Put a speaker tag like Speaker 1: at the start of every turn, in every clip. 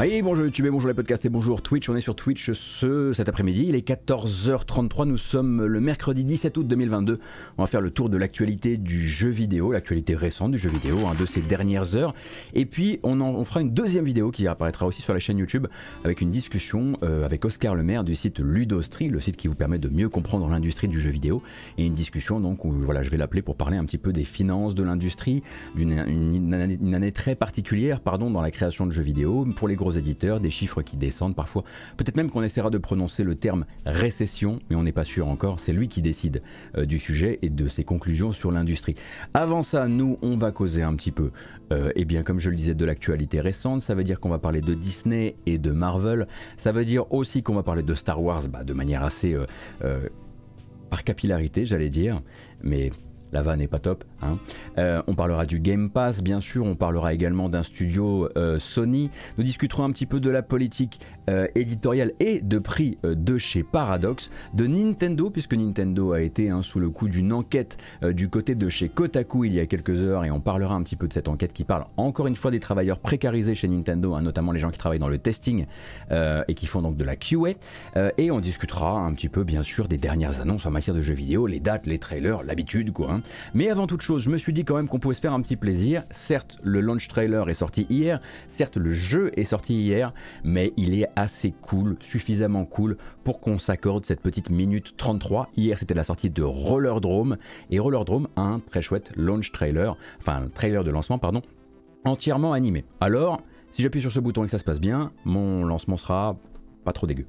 Speaker 1: Oui, bonjour YouTube et bonjour les podcasts et bonjour Twitch. On est sur Twitch ce, cet après-midi. Il est 14h33. Nous sommes le mercredi 17 août 2022. On va faire le tour de l'actualité du jeu vidéo, l'actualité récente du jeu vidéo, hein, de ces dernières heures. Et puis, on, en, on fera une deuxième vidéo qui apparaîtra aussi sur la chaîne YouTube avec une discussion euh, avec Oscar Lemaire du site Ludostri, le site qui vous permet de mieux comprendre l'industrie du jeu vidéo. Et une discussion, donc, où voilà, je vais l'appeler pour parler un petit peu des finances de l'industrie, d'une une, une année, très particulière, pardon, dans la création de jeux vidéo pour les gros éditeurs, des chiffres qui descendent parfois. Peut-être même qu'on essaiera de prononcer le terme récession, mais on n'est pas sûr encore. C'est lui qui décide euh, du sujet et de ses conclusions sur l'industrie. Avant ça, nous, on va causer un petit peu, euh, eh bien, comme je le disais, de l'actualité récente. Ça veut dire qu'on va parler de Disney et de Marvel. Ça veut dire aussi qu'on va parler de Star Wars bah, de manière assez... Euh, par capillarité, j'allais dire, mais la vanne n'est pas top. Hein. Euh, on parlera du Game Pass, bien sûr. On parlera également d'un studio euh, Sony. Nous discuterons un petit peu de la politique euh, éditoriale et de prix de chez Paradox, de Nintendo, puisque Nintendo a été hein, sous le coup d'une enquête du côté de chez Kotaku il y a quelques heures, et on parlera un petit peu de cette enquête qui parle encore une fois des travailleurs précarisés chez Nintendo, hein, notamment les gens qui travaillent dans le testing et qui font donc de la QA. Et on discutera un petit peu, bien sûr, des dernières annonces en matière de jeux vidéo, les dates, les trailers, l'habitude, quoi. Mais avant toute chose, je me suis dit quand même qu'on pouvait se faire un petit plaisir. Certes, le launch trailer est sorti hier, certes, le jeu est sorti hier, mais il est assez cool, suffisamment cool pour qu'on s'accorde cette petite minute 33. Hier, c'était la sortie de Rollerdrome, et Rollerdrome a un très chouette launch trailer, enfin, trailer de lancement, pardon, entièrement animé. Alors, si j'appuie sur ce bouton et que ça se passe bien, mon lancement sera pas trop dégueu.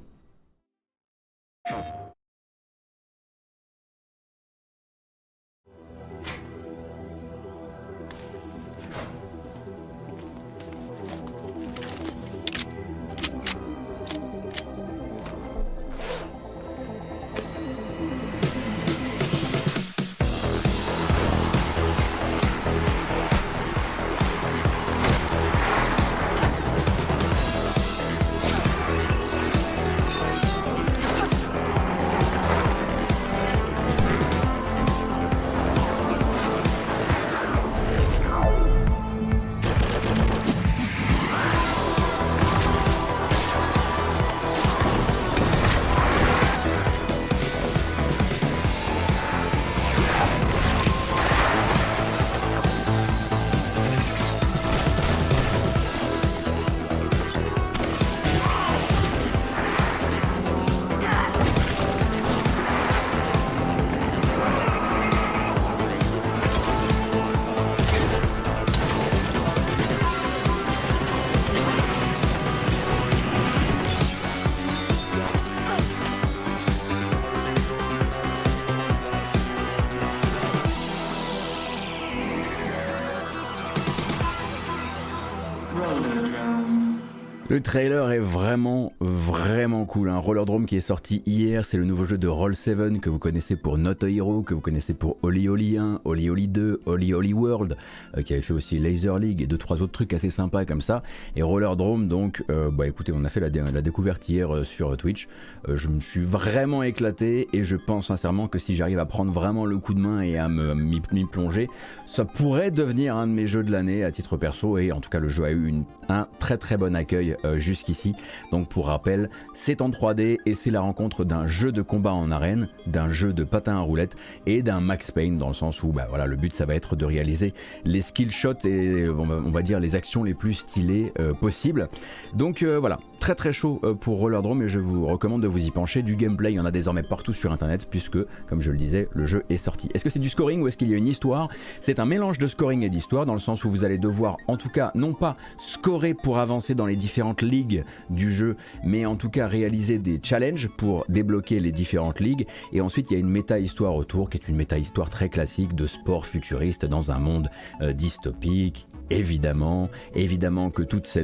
Speaker 1: Trailer est vraiment, vraiment cool. Un Rollerdrome qui est sorti hier, c'est le nouveau jeu de Roll7 que vous connaissez pour Not a Hero, que vous connaissez pour Oli Oli 1, Oli Oli 2, Oli Oli World, euh, qui avait fait aussi Laser League et deux trois autres trucs assez sympas comme ça. Et Rollerdrome, donc, euh, bah écoutez, on a fait la, dé- la découverte hier euh, sur Twitch. Je me suis vraiment éclaté et je pense sincèrement que si j'arrive à prendre vraiment le coup de main et à m'y plonger, ça pourrait devenir un de mes jeux de l'année à titre perso. Et en tout cas, le jeu a eu un très très bon accueil jusqu'ici. Donc pour rappel, c'est en 3D et c'est la rencontre d'un jeu de combat en arène, d'un jeu de patin à roulettes et d'un Max Payne dans le sens où bah, voilà, le but ça va être de réaliser les skill shots et on va, on va dire les actions les plus stylées euh, possibles. Donc euh, voilà, très très chaud euh, pour Rollerdrome et je vous recommande de vous y pencher. Du gameplay, il y en a désormais partout sur internet puisque, comme je le disais, le jeu est sorti. Est-ce que c'est du scoring ou est-ce qu'il y a une histoire? C'est un mélange de scoring et d'histoire dans le sens où vous allez devoir, en tout cas, non pas scorer pour avancer dans les différentes ligues du jeu, mais en tout cas réaliser des challenges pour débloquer les différentes ligues. Et ensuite, il y a une méta-histoire autour qui est une méta-histoire très classique de sport futuriste dans un monde euh, dystopique. Évidemment, évidemment que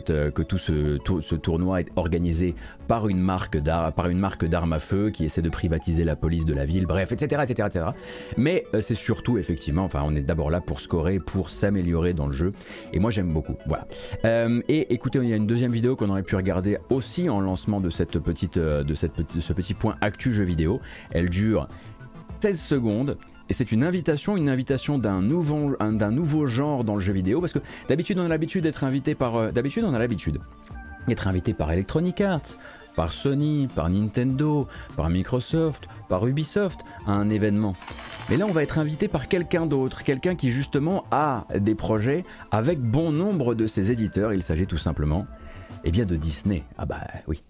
Speaker 1: euh, tout ce, tour- ce tournoi est organisé par une marque d'armes à feu qui essaie de privatiser la police de la ville, bref, etc., etc., etc. Mais euh, c'est surtout effectivement, enfin, on est d'abord là pour scorer, pour s'améliorer dans le jeu. Et moi, j'aime beaucoup. Voilà. Euh, et écoutez, il y a une deuxième vidéo qu'on aurait pu regarder aussi en lancement de cette de ce petit point actu jeu vidéo. Elle dure 16 secondes. Et c'est une invitation, une invitation d'un nouveau, nouveau genre dans le jeu vidéo, parce que d'habitude on a l'habitude d'être invité par, euh, d'habitude on a l'habitude être invité par Electronic Arts, par Sony, par Nintendo, par Microsoft, par Ubisoft à un événement. Mais là, on va être invité par quelqu'un d'autre, quelqu'un qui justement a des projets avec bon nombre de ses éditeurs. Il s'agit tout simplement, eh bien, de Disney. Ah bah oui,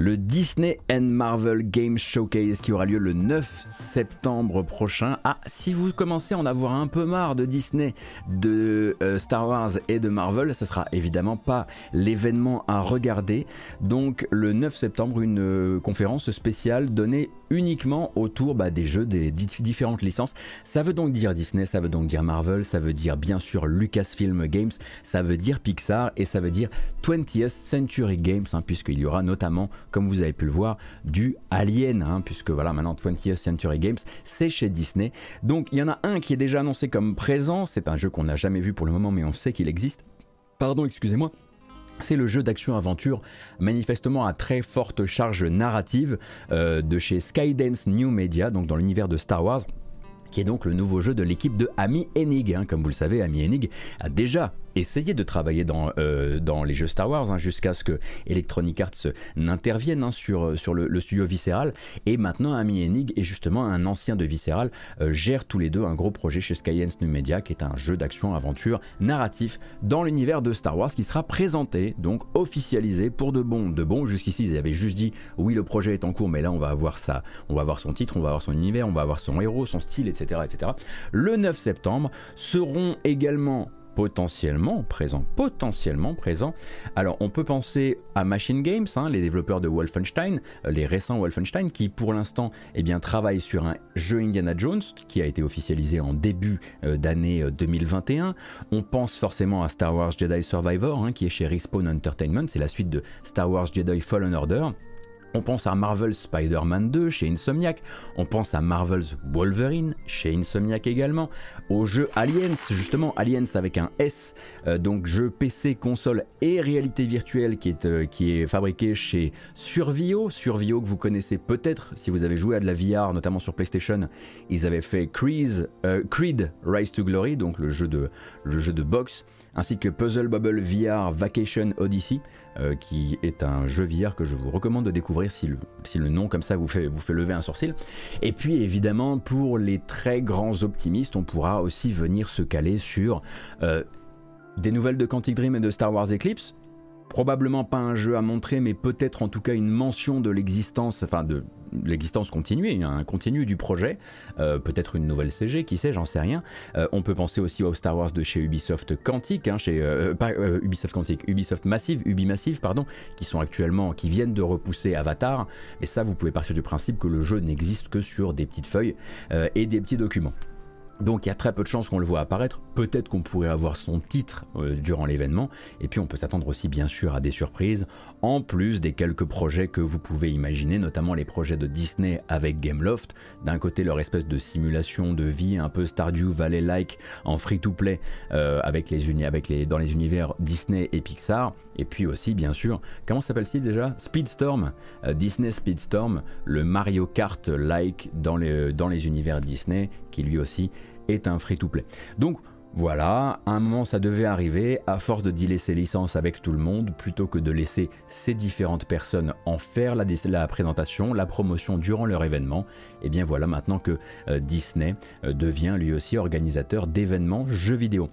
Speaker 1: le Disney and Marvel Game Showcase qui aura lieu le 9 septembre prochain. Ah, si vous commencez à en avoir un peu marre de Disney, de euh, Star Wars et de Marvel, ce sera évidemment pas l'événement à regarder. Donc le 9 septembre, une euh, conférence spéciale donnée uniquement autour bah, des jeux des différentes licences. Ça veut donc dire Disney, ça veut donc dire Marvel, ça veut dire bien sûr Lucasfilm Games, ça veut dire Pixar et ça veut dire 20th Century Games, hein, puisqu'il y aura notamment comme vous avez pu le voir, du Alien, hein, puisque voilà, maintenant 20th Century Games, c'est chez Disney. Donc il y en a un qui est déjà annoncé comme présent, c'est un jeu qu'on n'a jamais vu pour le moment, mais on sait qu'il existe. Pardon, excusez-moi. C'est le jeu d'action-aventure manifestement à très forte charge narrative euh, de chez Skydance New Media, donc dans l'univers de Star Wars qui est donc le nouveau jeu de l'équipe de Ami Enig. Hein. Comme vous le savez, Ami Enig a déjà essayer de travailler dans, euh, dans les jeux Star Wars hein, jusqu'à ce que Electronic Arts n'intervienne hein, sur, sur le, studio Visceral. Et maintenant, Amy Enig et justement un ancien de Visceral euh, gèrent tous les deux un gros projet chez Skyens New Media qui est un jeu d'action-aventure narratif dans l'univers de Star Wars qui sera présenté, donc officialisé pour de bon. De bon, jusqu'ici, ils avaient juste dit oui, le projet est en cours, mais là, on va avoir ça. On va avoir son titre, on va avoir son univers, on va avoir son héros, son style, etc. etc. Le 9 septembre seront également potentiellement présent, potentiellement présent. Alors on peut penser à Machine Games, hein, les développeurs de Wolfenstein, euh, les récents Wolfenstein, qui pour l'instant eh bien, travaillent sur un jeu Indiana Jones qui a été officialisé en début euh, d'année 2021. Euh, on pense forcément à Star Wars Jedi Survivor, hein, qui est chez Respawn Entertainment, c'est la suite de Star Wars Jedi Fallen Order. On pense à Marvel's Spider-Man 2 chez Insomniac, on pense à Marvel's Wolverine chez Insomniac également, au jeu Aliens, justement Aliens avec un S, euh, donc jeu PC, console et réalité virtuelle qui est, euh, qui est fabriqué chez Survio, Survio que vous connaissez peut-être si vous avez joué à de la VR, notamment sur PlayStation, ils avaient fait Creed, euh, Creed Rise to Glory, donc le jeu de boxe, ainsi que Puzzle Bubble VR Vacation Odyssey, euh, qui est un jeu VR que je vous recommande de découvrir si le, nom comme ça vous fait, lever un sourcil. Et puis évidemment, pour les très grands optimistes, on pourra aussi venir se caler sur euh, des nouvelles de Quantic Dream et de Star Wars Eclipse, probablement pas un jeu à montrer, mais peut-être en tout cas une mention de l'existence, enfin de l'existence continue, un continu du projet, euh, peut-être une nouvelle CG, qui sait, j'en sais rien. Euh, on peut penser aussi au Star Wars de chez Ubisoft Quantic, hein, chez euh, pas Ubisoft Quantic, Ubisoft Massive, Ubimassive, pardon, qui sont actuellement, qui viennent de repousser Avatar. Et ça, vous pouvez partir du principe que le jeu n'existe que sur des petites feuilles et des petits documents. Donc il y a très peu de chances qu'on le voit apparaître. Peut-être qu'on pourrait avoir son titre euh, durant l'événement. Et puis on peut s'attendre aussi bien sûr à des surprises, en plus des quelques projets que vous pouvez imaginer, notamment les projets de Disney avec Gameloft. D'un côté leur espèce de simulation de vie un peu Stardew Valley-like en free-to-play euh, avec les, avec les, dans les univers Disney et Pixar. Et puis aussi bien sûr, comment s'appelle-t-il déjà? Speedstorm, euh, Disney Speedstorm, le Mario Kart-like dans les, dans les univers Disney, qui lui aussi un free-to-play. Donc voilà, à un moment ça devait arriver, à force de dealer ses licences avec tout le monde, plutôt que de laisser ces différentes personnes en faire la, la présentation, la promotion durant leur événement, et eh bien voilà maintenant que euh, Disney euh, devient lui aussi organisateur d'événements jeux vidéo.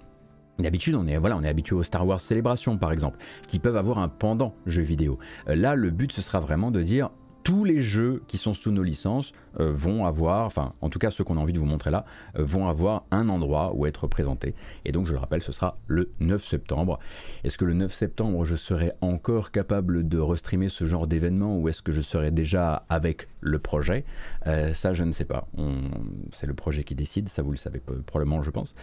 Speaker 1: D'habitude, on est, voilà, on est habitué aux Star Wars Célébration par exemple, qui peuvent avoir un pendant jeu vidéo. Euh, là, le but, ce sera vraiment de dire tous les jeux qui sont sous nos licences euh, vont avoir, enfin en tout cas ceux qu'on a envie de vous montrer là, euh, vont avoir un endroit où être présentés. Et donc je le rappelle, ce sera le 9 septembre. Est-ce que le 9 septembre je serai encore capable de restreamer ce genre d'événement ou est-ce que je serai déjà avec le projet? Euh, Ça je ne sais pas. C'est le projet qui décide, ça vous le savez probablement je pense.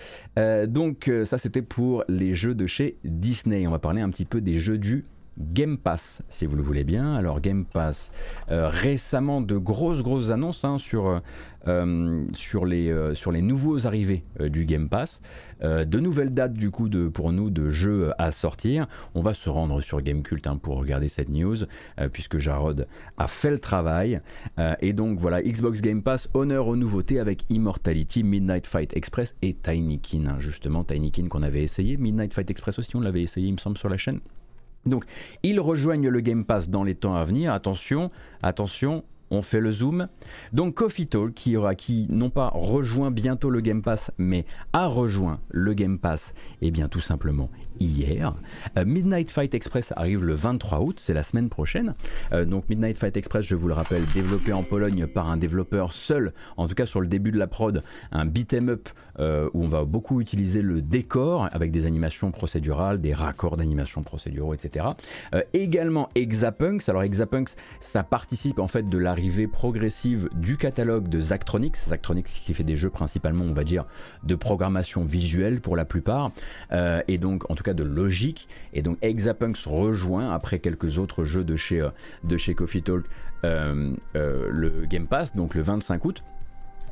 Speaker 1: donc ça c'était pour les jeux de chez Disney. On va parler un petit peu des jeux du Game Pass, si vous le voulez bien. Alors Game Pass, euh, récemment de grosses grosses annonces hein, sur, euh, sur, les, euh, sur les nouveaux arrivés du Game Pass. de nouvelles dates du coup de, pour nous de jeux à sortir. On va se rendre sur Gamecult hein, pour regarder cette news, puisque Jarod a fait le travail. et donc voilà, Xbox Game Pass, honneur aux nouveautés avec Immortality, Midnight Fight Express et Tinykin. Hein, justement, Tinykin qu'on avait essayé. Midnight Fight Express aussi, on l'avait essayé, il me semble, sur la chaîne. Donc, ils rejoignent le Game Pass dans les temps à venir. Attention, attention, on fait le zoom. Donc Coffee Talk qui aura qui non pas rejoint bientôt le Game Pass mais a rejoint le Game Pass eh bien tout simplement hier. Euh, Midnight Fight Express arrive le 23 août, c'est la semaine prochaine. Euh, donc Midnight Fight Express, je vous le rappelle, développé en Pologne par un développeur seul, en tout cas sur le début de la prod, un beat'em up euh, où on va beaucoup utiliser le décor avec des animations procédurales, des raccords d'animation procéduraux, etc. également Exapunks. Alors Exapunks, ça participe en fait de l'arrivée progressive du catalogue de Zachtronics. Zachtronics qui fait des jeux principalement, on va dire, de programmation visuelle pour la plupart, et donc en tout cas de logique. Et donc Exapunks rejoint, après quelques autres jeux de chez, euh, de chez Coffee Talk, euh, le Game Pass, donc le 25 août.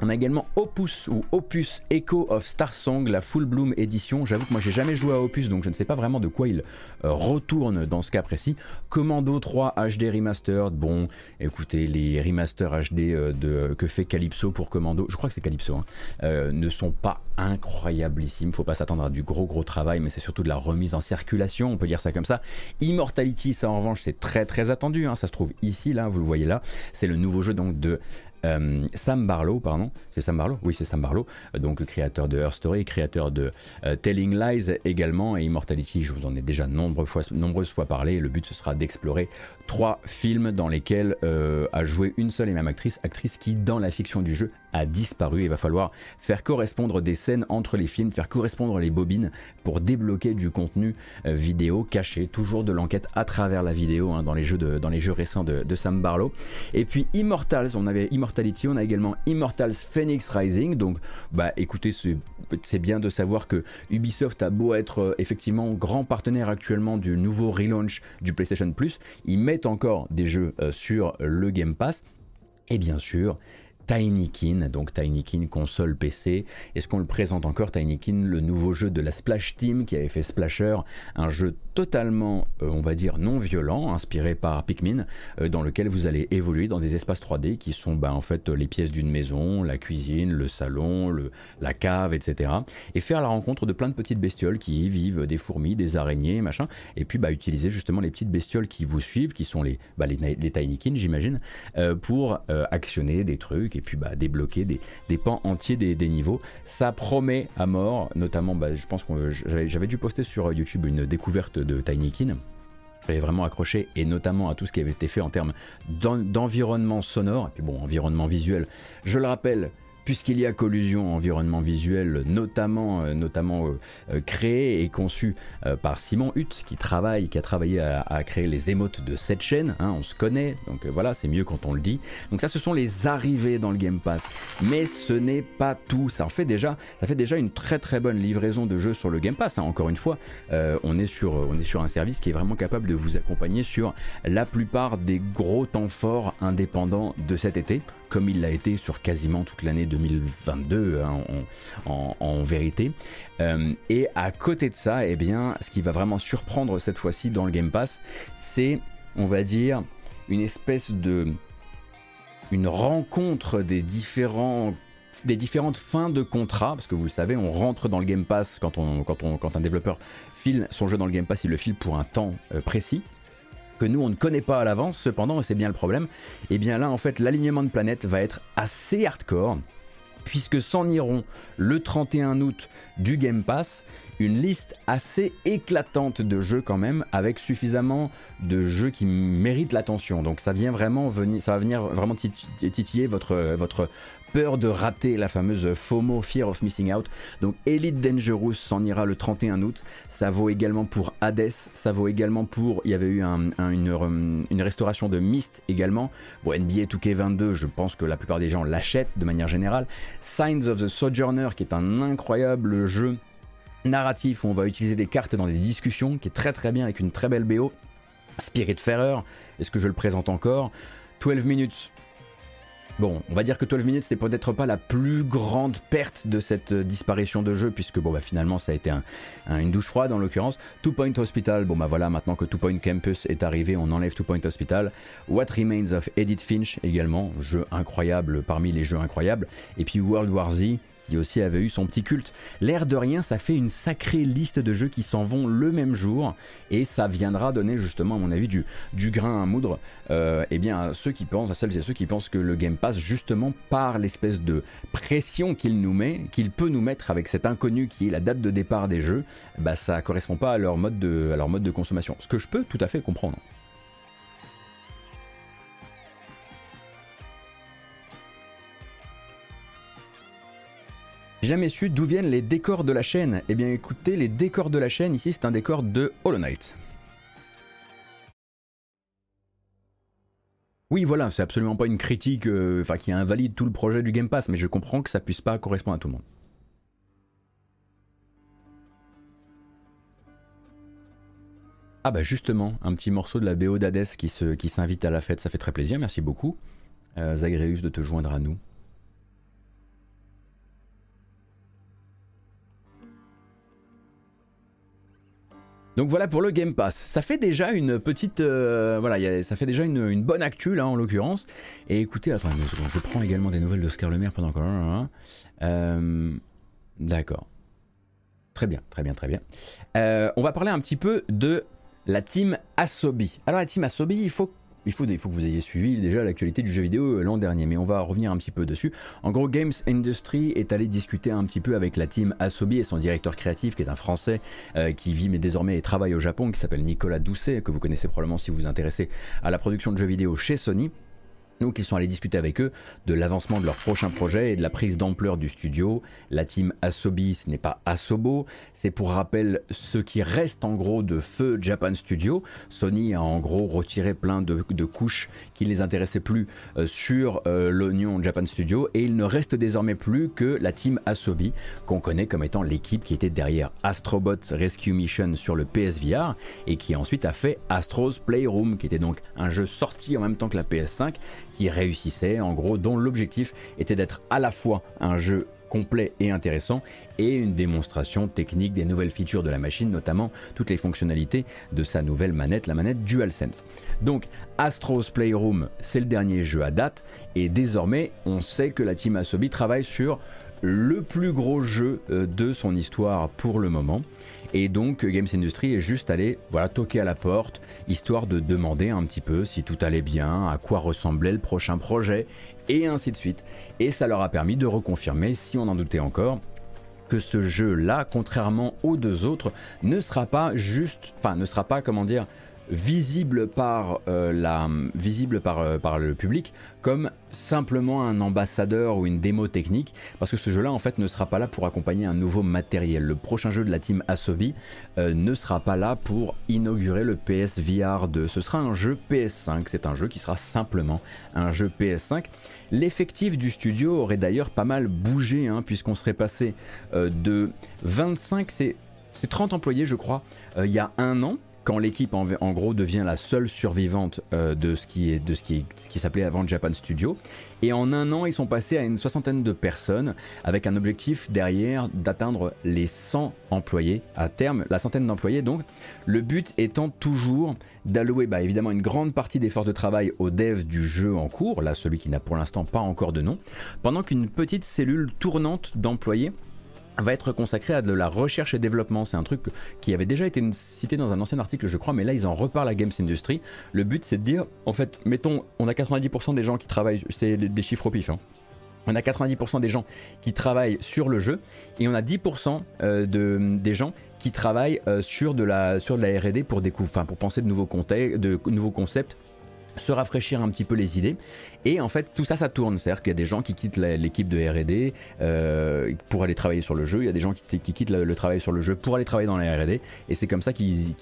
Speaker 1: On a également Opus ou Opus Echo of Star Song, la Full Bloom édition. J'avoue que moi j'ai jamais joué à Opus donc je ne sais pas vraiment de quoi il euh, retourne dans ce cas précis. Commando 3 HD Remastered, bon écoutez les remasters HD euh, que fait Calypso pour Commando, je crois que c'est Calypso, hein, euh, ne sont pas incroyablissimes. Faut pas s'attendre à du gros gros travail mais c'est surtout de la remise en circulation, on peut dire ça comme ça. Immortality ça en revanche c'est très très attendu, hein. ça se trouve ici là, vous le voyez là. C'est le nouveau jeu donc de euh, Sam Barlow, pardon, c'est Sam Barlow? Oui, c'est Sam Barlow, donc créateur de Her Story, créateur de euh, Telling Lies également, et Immortality, je vous en ai déjà nombreuses fois, nombreuses fois parlé. Le but, ce sera d'explorer trois films dans lesquels euh, a joué une seule et même actrice, actrice qui, dans la fiction du jeu, a disparu. Il va falloir faire correspondre des scènes entre les films, faire correspondre les bobines pour débloquer du contenu vidéo caché, toujours de l'enquête à travers la vidéo hein, dans, les jeux dans les jeux récents de, de Sam Barlow. Et puis Immortals, on avait Immortals on a également Immortals Phoenix Rising. Donc, bah écoutez, c'est bien de savoir que Ubisoft a beau être euh, effectivement grand partenaire actuellement du nouveau relaunch du PlayStation Plus, ils mettent encore des jeux euh, sur le Game Pass. Et bien sûr, Tinykin, donc Tinykin console PC. Est-ce qu'on le présente encore Tinykin, le nouveau jeu de la Splash Team qui avait fait Splasher, un jeu totalement, euh, on va dire, non violent, inspiré par Pikmin, euh, dans lequel vous allez évoluer dans des espaces 3D qui sont bah, en fait les pièces d'une maison, la cuisine, le salon, la cave, etc. Et faire la rencontre de plein de petites bestioles qui y vivent, des fourmis, des araignées, machin. Et puis bah, utiliser justement les petites bestioles qui vous suivent, qui sont les, bah, les, j'imagine, euh, pour actionner des trucs et puis bah, débloquer des, pans entiers des, niveaux. Ça promet à mort, notamment, bah, je pense que j'avais dû poster sur YouTube une découverte de Tinykin. J'avais vraiment accroché, et notamment à tout ce qui avait été fait en termes d'environnement sonore, et puis bon, environnement visuel. Je le rappelle, puisqu'il y a collusion environnement visuel, notamment, euh, euh, euh, créé et conçu par Simon Hutt, qui travaille, qui a travaillé à, créer les émotes de cette chaîne. Hein, on se connaît, donc voilà, c'est mieux quand on le dit. Donc ça, ce sont les arrivées dans le Game Pass, mais ce n'est pas tout. Ça en fait déjà, ça fait déjà une très très bonne livraison de jeux sur le Game Pass. Hein. Encore une fois, on est sur, on est sur un service qui est vraiment capable de vous accompagner sur la plupart des gros temps forts indépendants de cet été comme il l'a été sur quasiment toute l'année 2022 hein, en, vérité. Euh, et à côté de ça, eh bien, ce qui va vraiment surprendre cette fois-ci dans le Game Pass, c'est, on va dire, une espèce de... une rencontre des différentes fins de contrat, parce que vous le savez, on rentre dans le Game Pass quand un développeur file son jeu dans le Game Pass, il le file pour un temps euh, précis nous on ne connaît pas à l'avance, cependant, et c'est bien le problème, et eh bien là en fait l'alignement de planètes va être assez hardcore, puisque s'en iront le 31 août du Game Pass une liste assez éclatante de jeux quand même, avec suffisamment de jeux qui méritent l'attention. Donc ça vient vraiment venir, ça va venir vraiment titiller votre, votre peur de rater la fameuse FOMO, Fear of Missing Out. Donc Elite Dangerous s'en ira le 31 août. Ça vaut également pour Hades, ça vaut également pour. Il y avait eu une, une, restauration de Myst également. Bon, NBA 2K22, je pense que la plupart des gens l'achètent de manière générale. Signs of the Sojourner, qui est un incroyable jeu narratif où on va utiliser des cartes dans des discussions, qui est très très bien avec une très belle BO. Spirit Spiritfarer, est-ce que je le présente encore? 12 minutes. Bon, on va dire que 12 minutes, c'est peut-être pas la plus grande perte de cette euh, disparition de jeu, puisque bon, bah, finalement, ça a été une douche froide en l'occurrence. Two Point Hospital, bon, bah voilà, maintenant que Two Point Campus est arrivé, on enlève Two Point Hospital. What Remains of Edith Finch également, jeu incroyable parmi les jeux incroyables. Et puis World War Z, qui aussi avait eu son petit culte. L'air de rien, ça fait une sacrée liste de jeux qui s'en vont le même jour et ça viendra donner justement, à mon avis, du, grain à moudre euh, eh bien, à ceux qui pensent, à celles et ceux qui pensent que le Game Pass, justement par l'espèce de pression qu'il nous met, qu'il peut nous mettre avec cet inconnu qui est la date de départ des jeux, bah ça correspond pas à leur mode de, à leur mode de consommation. Ce que je peux tout à fait comprendre. Jamais su d'où viennent les décors de la chaîne. Eh bien écoutez, les décors de la chaîne, ici c'est un décor de Hollow Knight. Oui, voilà, c'est absolument pas une critique euh, enfin, qui invalide tout le projet du Game Pass, mais je comprends que ça puisse pas correspondre à tout le monde. Ah bah justement, un petit morceau de la BO d'Hades qui s'invite à la fête, ça fait très plaisir, merci beaucoup. Euh, Zagreus de te joindre à nous. Donc voilà pour le Game Pass. Ça fait déjà une petite, euh, voilà, ça fait déjà une, bonne actu là en l'occurrence. Et écoutez, seconde, je prends également des nouvelles de Scarlemer pendant qu'on. Euh, D'accord. Très bien, très bien, très bien. Euh, on va parler un petit peu de la team Asobi. Alors la team Asobi, il faut il faut, que vous ayez suivi déjà l'actualité du jeu vidéo euh, l'an dernier, mais on va revenir un petit peu dessus. En gros, Games Industry est allé discuter un petit peu avec la team Asobi et son directeur créatif, qui est un Français euh, qui vit mais désormais travaille au Japon, qui s'appelle Nicolas Doucet, que vous connaissez probablement si vous vous intéressez à la production de jeux vidéo chez Sony. Donc ils sont allés discuter avec eux de l'avancement de leur prochain projet et de la prise d'ampleur du studio. La team Asobi, ce n'est pas Asobo, c'est pour rappel ce qui reste en gros de feu Japan Studio. Sony a en gros retiré plein de, couches qui ne les intéressaient plus euh, sur euh, l'oignon Japan Studio et il ne reste désormais plus que la team Asobi qu'on connaît comme étant l'équipe qui était derrière Astrobot Rescue Mission sur le PSVR et qui ensuite a fait Astro's Playroom qui était donc un jeu sorti en même temps que la PS5 qui réussissait, en gros, dont l'objectif était d'être à la fois un jeu complet et intéressant et une démonstration technique des nouvelles features de la machine, notamment toutes les fonctionnalités de sa nouvelle manette, la manette DualSense. Donc Astro's Playroom, c'est le dernier jeu à date et désormais on sait que la team Asobi travaille sur le plus gros jeu euh, de son histoire pour le moment. Et donc Games Industry est juste allé voilà, toquer à la porte, histoire de demander un petit peu si tout allait bien, à quoi ressemblait le prochain projet, et ainsi de suite. Et ça leur a permis de reconfirmer, si on en doutait encore, que ce jeu-là, contrairement aux deux autres, ne sera pas juste, enfin ne sera pas, comment dire, visible par, euh, la, visible par, euh, par le public comme simplement un ambassadeur ou une démo technique parce que ce jeu là en fait ne sera pas là pour accompagner un nouveau matériel. Le prochain jeu de la team Asobi euh, ne sera pas là pour inaugurer le PSVR 2 ce sera un jeu PS5 c'est un jeu qui sera simplement un jeu PS5 l'effectif du studio aurait d'ailleurs pas mal bougé hein, puisqu'on serait passé de 25 c'est 30 employés je crois il y a un an quand l'équipe en, gros devient la seule survivante euh, de ce qui, est, de ce qui, s'appelait avant Japan Studio. Et en un an, ils sont passés à une soixantaine de personnes avec un objectif derrière d'atteindre les 100 employés à terme, la centaine d'employés donc. Le but étant toujours d'allouer bah, évidemment une grande partie des forces de travail aux devs du jeu en cours, là celui qui n'a pour l'instant pas encore de nom, pendant qu'une petite cellule tournante d'employés va être consacré à de la recherche et développement. C'est un truc qui avait déjà été cité dans un ancien article, je crois, mais là ils en reparlent à Games Industry. Le but c'est de dire, en fait, mettons, on a 90% des gens qui travaillent, c'est des chiffres au pif. Hein. On a 90% des gens qui travaillent sur le jeu et on a 10% euh, de, des gens qui travaillent euh, sur, de la, sur de la R&D pour, pour penser de nouveaux, de nouveaux concepts se rafraîchir un petit peu les idées. Et en fait, tout ça, ça tourne. C'est-à-dire qu'il y a des gens qui quittent l'équipe de RD euh, pour aller travailler sur le jeu. Il y a des gens qui, quittent le, travail sur le jeu pour aller travailler dans la RD. Et c'est comme ça qu'ils,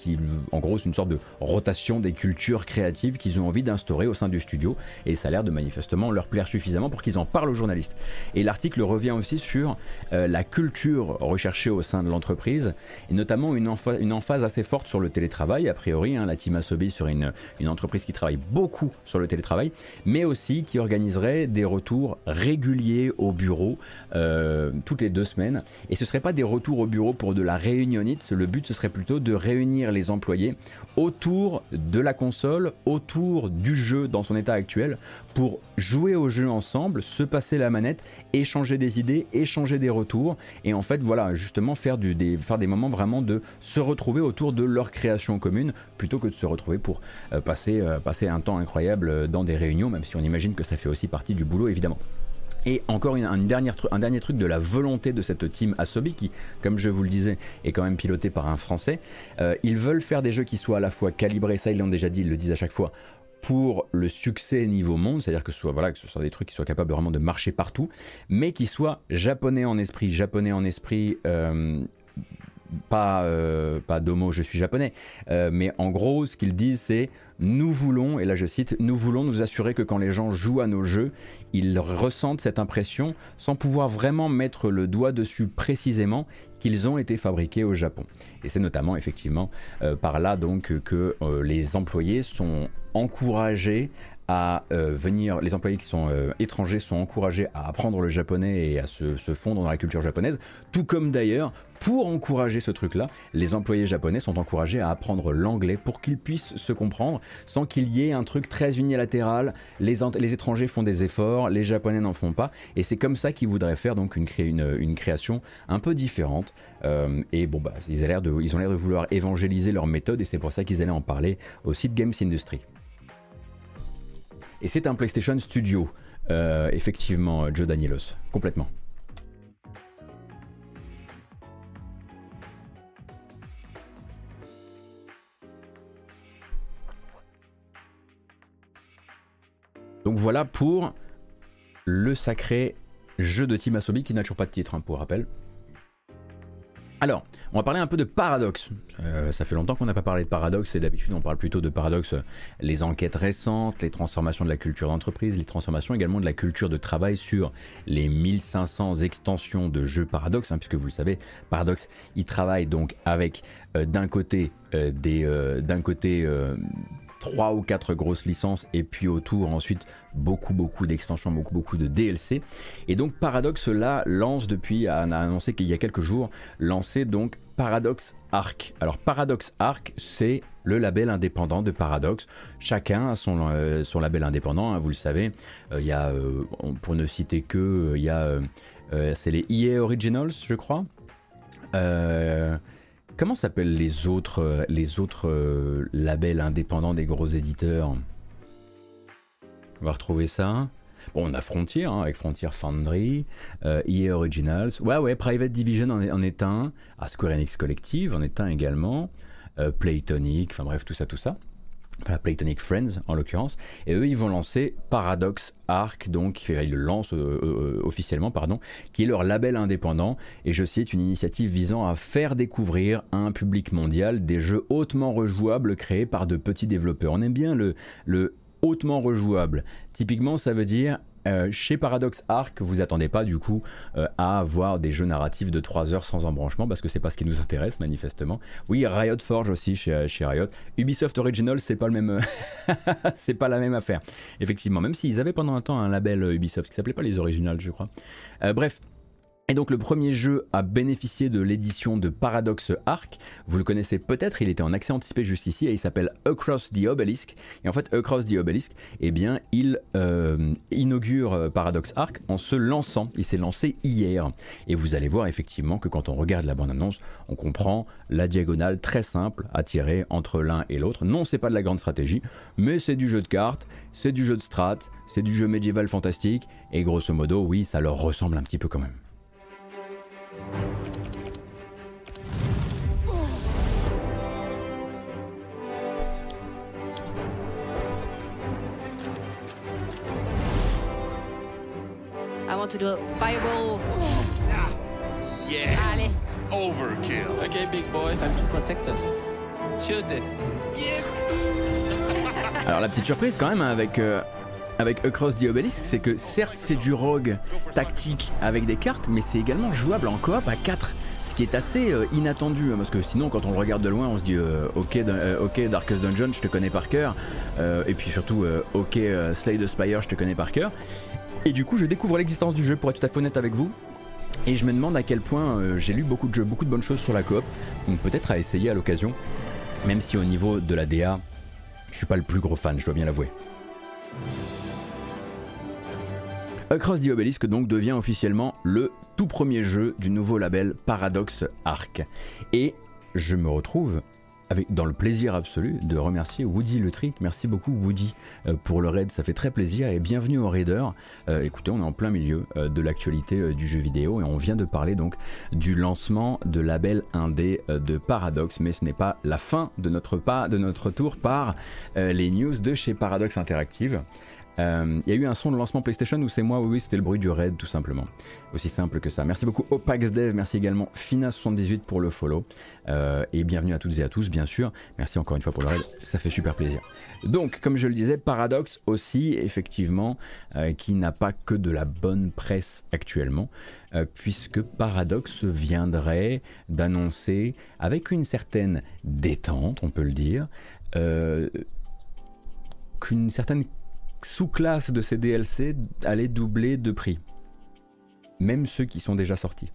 Speaker 1: en gros, c'est une sorte de rotation des cultures créatives qu'ils ont envie d'instaurer au sein du studio. Et ça a l'air de manifestement leur plaire suffisamment pour qu'ils en parlent aux journalistes. Et l'article revient aussi sur euh, la culture recherchée au sein de l'entreprise, et notamment une, une emphase assez forte sur le télétravail. A priori, hein, la team Asobi sur une, une entreprise qui travaille beaucoup sur le télétravail, mais aussi qui organiserait des retours réguliers au bureau euh, toutes les deux semaines. Et ce ne serait pas des retours au bureau pour de la réunionnite, le but ce serait plutôt de réunir les employés autour de la console, autour du jeu dans son état actuel, pour jouer au jeu ensemble, se passer la manette, échanger des idées, échanger des retours, et en fait voilà, justement faire, du, des, faire des moments vraiment de se retrouver autour de leur création commune, plutôt que de se retrouver pour euh, passer, euh, passer un temps incroyable dans des réunions, même si on imagine que ça fait aussi partie du boulot évidemment. Et encore une, dernière, un dernier truc de la volonté de cette team Asobi qui, comme je vous le disais, est quand même piloté par un Français. Euh, ils veulent faire des jeux qui soient à la fois calibrés, ça ils l'ont déjà dit, ils le disent à chaque fois, pour le succès niveau monde, c'est-à-dire que soit voilà que ce soit des trucs qui soient capables vraiment de marcher partout, mais qui soient japonais en esprit, japonais en esprit, euh, pas, euh, pas d'homo, je suis japonais, euh, mais en gros, ce qu'ils disent, c'est nous voulons, et là je cite, nous voulons nous assurer que quand les gens jouent à nos jeux, ils ressentent cette impression sans pouvoir vraiment mettre le doigt dessus précisément qu'ils ont été fabriqués au Japon. Et c'est notamment effectivement euh, par là donc que les employés sont encouragés à euh, venir, les employés qui sont euh, étrangers sont encouragés à apprendre le japonais et à se, fondre dans la culture japonaise, tout comme d'ailleurs, pour encourager ce truc-là, les employés japonais sont encouragés à apprendre l'anglais pour qu'ils puissent se comprendre sans qu'il y ait un truc très unilatéral, les, étrangers font des efforts, les japonais n'en font pas, et c'est comme ça qu'ils voudraient faire donc une, création un peu différente, euh, et bon bah ils, ils ont l'air de vouloir évangéliser leur méthode, et c'est pour ça qu'ils allaient en parler au site Games Industry. Et c'est un PlayStation Studio, euh, effectivement, Joe Danielos, complètement. Donc voilà pour le sacré jeu de Team Asobi qui n'a toujours pas de titre, hein, pour rappel. Alors, on va parler un peu de paradoxe. Euh, ça fait longtemps qu'on n'a pas parlé de paradoxe et d'habitude on parle plutôt de paradoxe, les enquêtes récentes, les transformations de la culture d'entreprise, les transformations également de la culture de travail sur les 1500 extensions de jeux paradoxe, hein, puisque vous le savez, paradoxe, il travaille donc avec euh, d'un côté euh, des, d'un côté trois ou quatre grosses licences et puis autour ensuite beaucoup beaucoup d'extensions, beaucoup beaucoup de DLC. Et donc Paradox là lance depuis, a, annoncé qu'il y a quelques jours, lancé donc Paradox Arc. Alors Paradox Arc c'est le label indépendant de Paradox. Chacun a son, euh, son label indépendant, hein, vous le savez. Euh, il y a, euh, pour ne citer que, il y a, c'est les EA Originals je crois. Comment s'appellent les autres, euh, les autres euh, labels indépendants des gros éditeurs? On va retrouver ça. Bon, on a Frontier hein, avec Frontier Foundry, euh, EA Originals. Ouais, ouais, Private Division en est, en est un. Ah, Square Enix Collective en est un également. Playtonic, enfin bref, tout ça, tout ça. Platonic Friends en l'occurrence, et eux ils vont lancer Paradox Arc, donc ils le lancent euh, euh, officiellement, pardon, qui est leur label indépendant, et je cite une initiative visant à faire découvrir à un public mondial des jeux hautement rejouables créés par de petits développeurs. On aime bien le hautement rejouable. Typiquement, ça veut dire euh, chez Paradox Arc, vous attendez pas du coup euh, à avoir des jeux narratifs de 3 heures sans embranchement parce que c'est pas ce qui nous intéresse manifestement. Oui, Riot Forge aussi chez, chez Riot. Ubisoft Original, c'est pas le même, c'est pas la même affaire. Effectivement, même s'ils avaient pendant un temps un label Ubisoft qui s'appelait pas les Originals, je crois. Euh, bref, et donc le premier jeu a bénéficié de l'édition de Paradox Arc. Vous le connaissez peut-être, il était en accès anticipé jusqu'ici et il s'appelle Across the Obelisk. Et en fait, Across the Obelisk, eh bien, il euh, inaugure euh, Paradox Arc en se lançant. Il s'est lancé hier. Et vous allez voir effectivement que quand on regarde la bande-annonce, on comprend la diagonale très simple à tirer entre l'un et l'autre. Non, c'est pas de la grande stratégie, mais c'est du jeu de cartes, c'est du jeu de strat, c'est du jeu médiéval fantastique. Et grosso modo, oui, ça leur ressemble un petit peu quand même.
Speaker 2: I want to do a fireball.
Speaker 3: Yeah.
Speaker 2: Allez.
Speaker 3: Overkill.
Speaker 4: Okay, big boy, time to protect us. Shoot it. Yeah.
Speaker 1: Alors la petite surprise quand même hein, avec euh, avec Across the Obelisk, c'est que certes c'est du rogue tactique avec des cartes, mais c'est également jouable en coop à 4. Ce qui est assez euh, inattendu, hein, parce que sinon quand on le regarde de loin on se dit euh, euh, ok Darkest Dungeon je te connais par cœur, et puis surtout ok Slay the Spire je te connais par cœur. Et du coup je découvre l'existence du jeu pour être tout à fait honnête avec vous. Et je me demande à quel point j'ai lu beaucoup de jeux, beaucoup de bonnes choses sur la coop, donc peut-être à essayer à l'occasion, même si au niveau de la DA, je suis pas le plus gros fan, je dois bien l'avouer. Across the Obelisk donc devient officiellement le tout premier jeu du nouveau label Paradox Arc. Et je me retrouve avec, dans le plaisir absolu de remercier Woody Le. Merci beaucoup Woody euh, pour le raid, ça fait très plaisir et bienvenue au Raider. Euh, écoutez, on est en plein milieu euh, de l'actualité du jeu vidéo et on vient de parler donc du lancement de label indé de Paradox, mais ce n'est pas la fin de notre, pas, de notre tour par les news de chez Paradox Interactive. Euh, Il y a eu un son de lancement PlayStation où c'est moi, oui, c'était le bruit du raid tout simplement. Aussi simple que ça. Merci beaucoup OpaxDev, merci également Fina78 pour le follow. Euh, et bienvenue à toutes et à tous, bien sûr. Merci encore une fois pour le raid, ça fait super plaisir. Donc, comme je le disais, Paradox aussi, effectivement, euh, qui n'a pas que de la bonne presse actuellement, euh, puisque Paradox viendrait d'annoncer, avec une certaine détente, on peut le dire, euh, qu'une certaine sous-classe de ces DLC allait doubler de prix. Même ceux qui sont déjà sortis.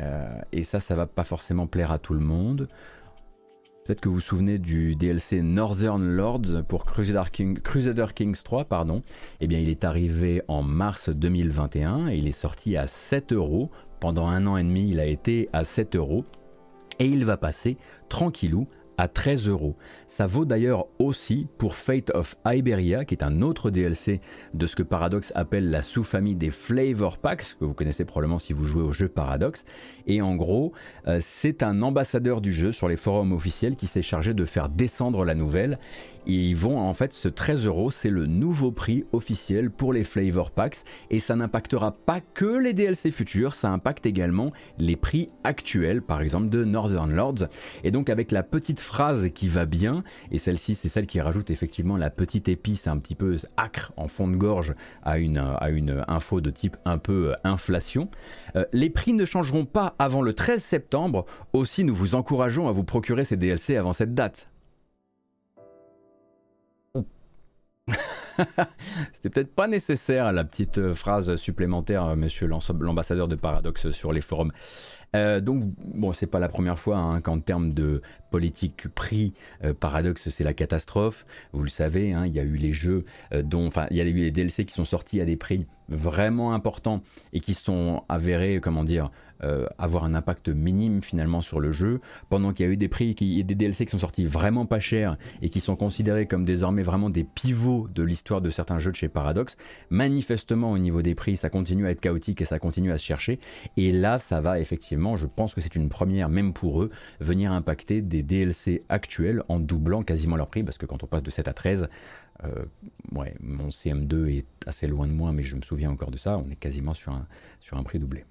Speaker 1: Euh, et ça, ça va pas forcément plaire à tout le monde. Peut-être que vous vous souvenez du DLC Northern Lords pour Crusader, King- Crusader Kings 3, pardon. Eh bien, il est arrivé en mars 2021 et il est sorti à 7 euros. Pendant un an et demi, il a été à 7 euros. Et il va passer tranquillou à 13 euros. Ça vaut d'ailleurs aussi pour Fate of Iberia, qui est un autre DLC de ce que Paradox appelle la sous-famille des Flavor Packs, que vous connaissez probablement si vous jouez au jeu Paradox. Et en gros, euh, c'est un ambassadeur du jeu sur les forums officiels qui s'est chargé de faire descendre la nouvelle. Ils vont en fait, ce 13 euros, c'est le nouveau prix officiel pour les Flavor Packs. Et ça n'impactera pas que les DLC futurs, ça impacte également les prix actuels, par exemple de Northern Lords. Et donc avec la petite phrase qui va bien, et celle-ci c'est celle qui rajoute effectivement la petite épice un petit peu acre en fond de gorge à une, à une info de type un peu euh, inflation. Euh, les prix ne changeront pas avant le 13 septembre, aussi nous vous encourageons à vous procurer ces DLC avant cette date. C'était peut-être pas nécessaire la petite euh, phrase supplémentaire, monsieur l'ambas- l'ambassadeur de Paradox sur les forums. Euh, donc, bon, c'est pas la première fois hein, qu'en termes de politique prix, euh, Paradox, c'est la catastrophe. Vous le savez, hein, il y a eu les jeux euh, dont, enfin, il y a eu les DLC qui sont sortis à des prix vraiment importants et qui sont avérés, comment dire, euh, avoir un impact minime finalement sur le jeu, pendant qu'il y a eu des prix, qui, et des DLC qui sont sortis vraiment pas chers et qui sont considérés comme désormais vraiment des pivots de l'histoire de certains jeux de chez Paradox. Manifestement, au niveau des prix, ça continue à être chaotique et ça continue à se chercher. Et là, ça va effectivement, je pense que c'est une première, même pour eux, venir impacter des DLC actuels en doublant quasiment leur prix, parce que quand on passe de 7 à 13, euh, ouais, mon CM2 est assez loin de moi, mais je me souviens encore de ça, on est quasiment sur un, sur un prix doublé.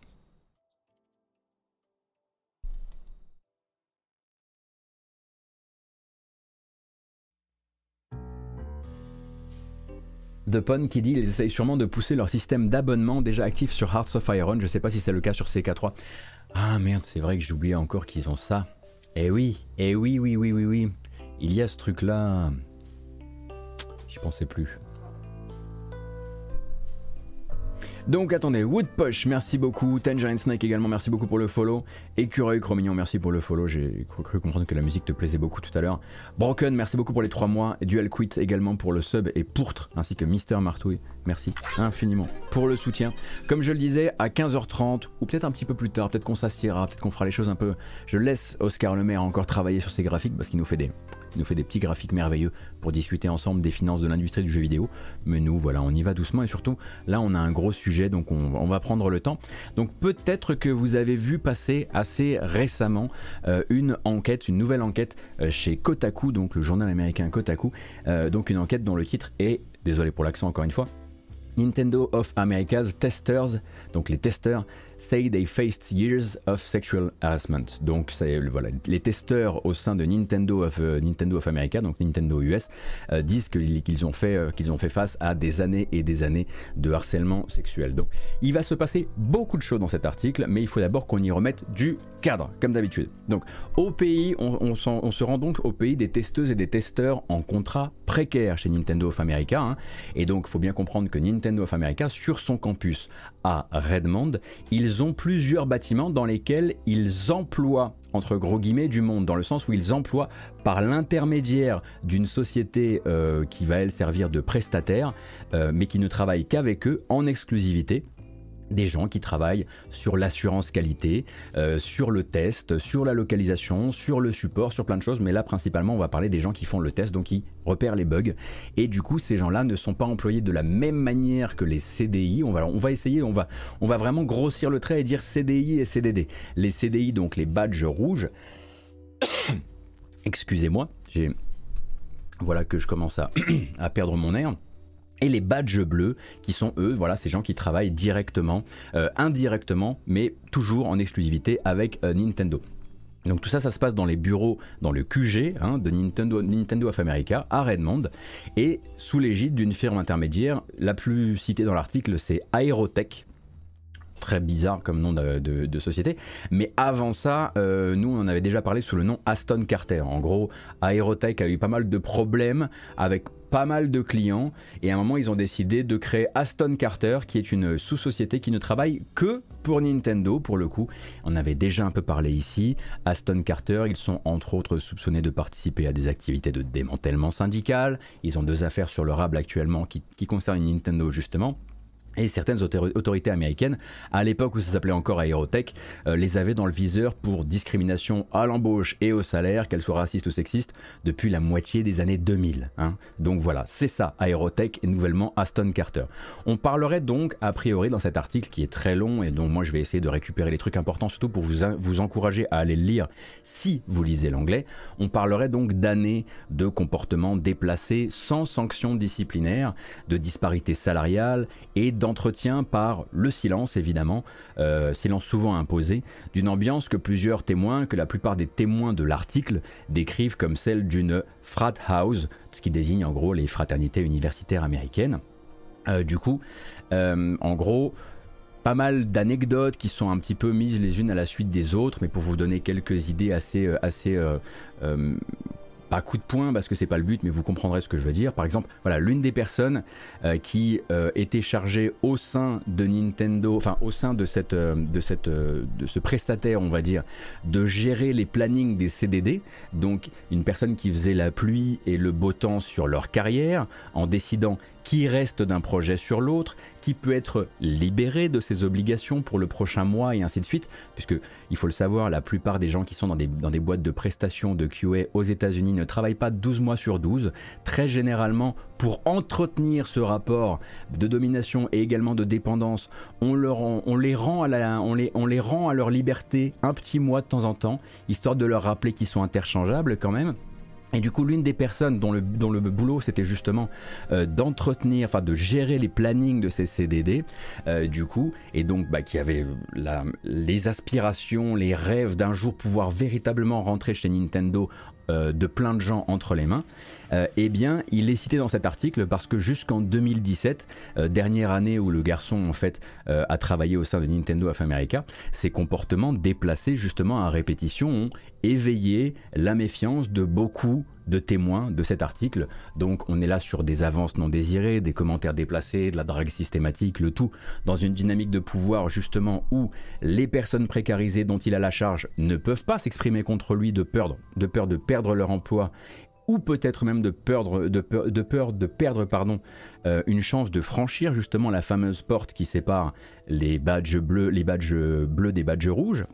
Speaker 1: The Pun qui dit ils essayent sûrement de pousser leur système d'abonnement déjà actif sur Hearts of Iron. Je sais pas si c'est le cas sur CK3. Ah merde, c'est vrai que j'oubliais encore qu'ils ont ça. Eh oui, eh oui, oui, oui, oui, oui. Il y a ce truc là. J'y pensais plus. Donc attendez, Woodpush, merci beaucoup. Tangerine Snake également, merci beaucoup pour le follow. Écureuil Chromignon, merci pour le follow. J'ai cru, cru comprendre que la musique te plaisait beaucoup tout à l'heure. Broken, merci beaucoup pour les 3 mois. Dual Quit également pour le sub et Pourtre, ainsi que Mister Martouille. Merci infiniment pour le soutien. Comme je le disais, à 15h30, ou peut-être un petit peu plus tard, peut-être qu'on s'assiera, peut-être qu'on fera les choses un peu. Je laisse Oscar Lemaire encore travailler sur ses graphiques parce qu'il nous fait des. Nous fait des petits graphiques merveilleux pour discuter ensemble des finances de l'industrie du jeu vidéo. Mais nous, voilà, on y va doucement et surtout, là, on a un gros sujet, donc on, on va prendre le temps. Donc peut-être que vous avez vu passer assez récemment euh, une enquête, une nouvelle enquête euh, chez Kotaku, donc le journal américain Kotaku. Euh, donc une enquête dont le titre est, désolé pour l'accent encore une fois, Nintendo of America's testers, donc les testeurs, say they faced years of sexual harassment. Donc c'est voilà, les testeurs au sein de Nintendo of euh, Nintendo of America, donc Nintendo US, euh, disent qu'ils ont fait euh, qu'ils ont fait face à des années et des années de harcèlement sexuel. Donc il va se passer beaucoup de choses dans cet article, mais il faut d'abord qu'on y remette du cadre, comme d'habitude. Donc au pays, on, on, se rend donc au pays des testeuses et des testeurs en contrat précaire chez Nintendo of America. Hein. Et donc il faut bien comprendre que Nintendo of America, sur son campus à Redmond, ils ont plusieurs bâtiments dans lesquels ils emploient entre gros guillemets du monde, dans le sens où ils emploient par l'intermédiaire d'une société euh, qui va elle servir de prestataire, euh, mais qui ne travaille qu'avec eux en exclusivité des gens qui travaillent sur l'assurance qualité, euh, sur le test, sur la localisation, sur le support, sur plein de choses. Mais là, principalement, on va parler des gens qui font le test, donc qui repèrent les bugs. Et du coup, ces gens-là ne sont pas employés de la même manière que les CDI. On va, on va essayer, on va, on va vraiment grossir le trait et dire CDI et CDD. Les CDI, donc les badges rouges. Excusez-moi, j'ai voilà que je commence à, à perdre mon air et les badges bleus qui sont eux, voilà, ces gens qui travaillent directement, euh, indirectement, mais toujours en exclusivité avec euh, Nintendo. Donc tout ça, ça se passe dans les bureaux, dans le QG hein, de Nintendo, Nintendo of America à Redmond, et sous l'égide d'une firme intermédiaire. La plus citée dans l'article, c'est Aerotech, très bizarre comme nom de, société. Mais avant ça, euh, nous, on en avait déjà parlé sous le nom Aston Carter. En gros, Aerotech a eu pas mal de problèmes avec pas mal de clients et à un moment ils ont décidé de créer Aston Carter qui est une sous-société qui ne travaille que pour Nintendo pour le coup. On avait déjà un peu parlé ici. Aston Carter, ils sont entre autres soupçonnés de participer à des activités de démantèlement syndical. Ils ont deux affaires sur le rable actuellement qui, qui concernent Nintendo justement et certaines autorités américaines, à l'époque où ça s'appelait encore Aerotech, euh, les avaient dans le viseur pour discrimination à l'embauche et au salaire, qu'elles soient racistes ou sexistes, depuis la moitié des années 2000. Hein. Donc voilà, c'est ça, Aerotech et nouvellement Aston Carter. On parlerait donc, a priori, dans cet article qui est très long et dont moi je vais essayer de récupérer les trucs importants, surtout pour vous, vous encourager à aller le lire si vous lisez l'anglais, on parlerait donc d'années de comportements déplacés sans sanction disciplinaire, de disparités salariales et d'entretien par le silence évidemment, euh, silence souvent imposé, d'une ambiance que plusieurs témoins, que la plupart des témoins de l'article décrivent comme celle d'une frat house, ce qui désigne en gros les fraternités universitaires américaines. Euh, du coup, euh, en gros, pas mal d'anecdotes qui sont un petit peu mises les unes à la suite des autres, mais pour vous donner quelques idées assez, assez pas coup de poing parce que c'est pas le but, mais vous comprendrez ce que je veux dire. Par exemple, voilà, l'une des personnes euh, qui euh, était chargée au sein de Nintendo, enfin au sein de cette, euh, de cette, de ce prestataire, on va dire, de gérer les plannings des CDD. Donc, une personne qui faisait la pluie et le beau temps sur leur carrière, en décidant qui reste d'un projet sur l'autre, qui peut être libéré de ses obligations pour le prochain mois et ainsi de suite, puisque il faut le savoir, la plupart des gens qui sont dans des, dans des boîtes de prestations de QA aux États-Unis ne travaillent pas 12 mois sur 12. Très généralement, pour entretenir ce rapport de domination et également de dépendance, on, les rend à on les rend à leur liberté un petit mois de temps en temps, histoire de leur rappeler qu'ils sont interchangeables quand même. Et du coup, l'une des personnes dont le, boulot c'était justement euh, d'entretenir, enfin de gérer les plannings de ces CDD, euh, du coup, et donc bah, qui avait les aspirations, les rêves d'un jour pouvoir véritablement rentrer chez Nintendo euh, de plein de gens entre les mains, euh, eh bien, il est cité dans cet article parce que jusqu'en 2017, euh, dernière année où le garçon en fait a travaillé au sein de Nintendo of America, ses comportements déplacés justement à répétition ont éveillé la méfiance de beaucoup de témoins de cet article. Donc on est là sur des avances non désirées, des commentaires déplacés, de la drague systématique, le tout dans une dynamique de pouvoir justement où les personnes précarisées dont il a la charge ne peuvent pas s'exprimer contre lui de, peur de perdre leur emploi ou peut-être même de perdre, de peur, de, peur de perdre pardon, euh, une chance de franchir justement la fameuse porte qui sépare les badges bleus, les badges bleus des badges rouges.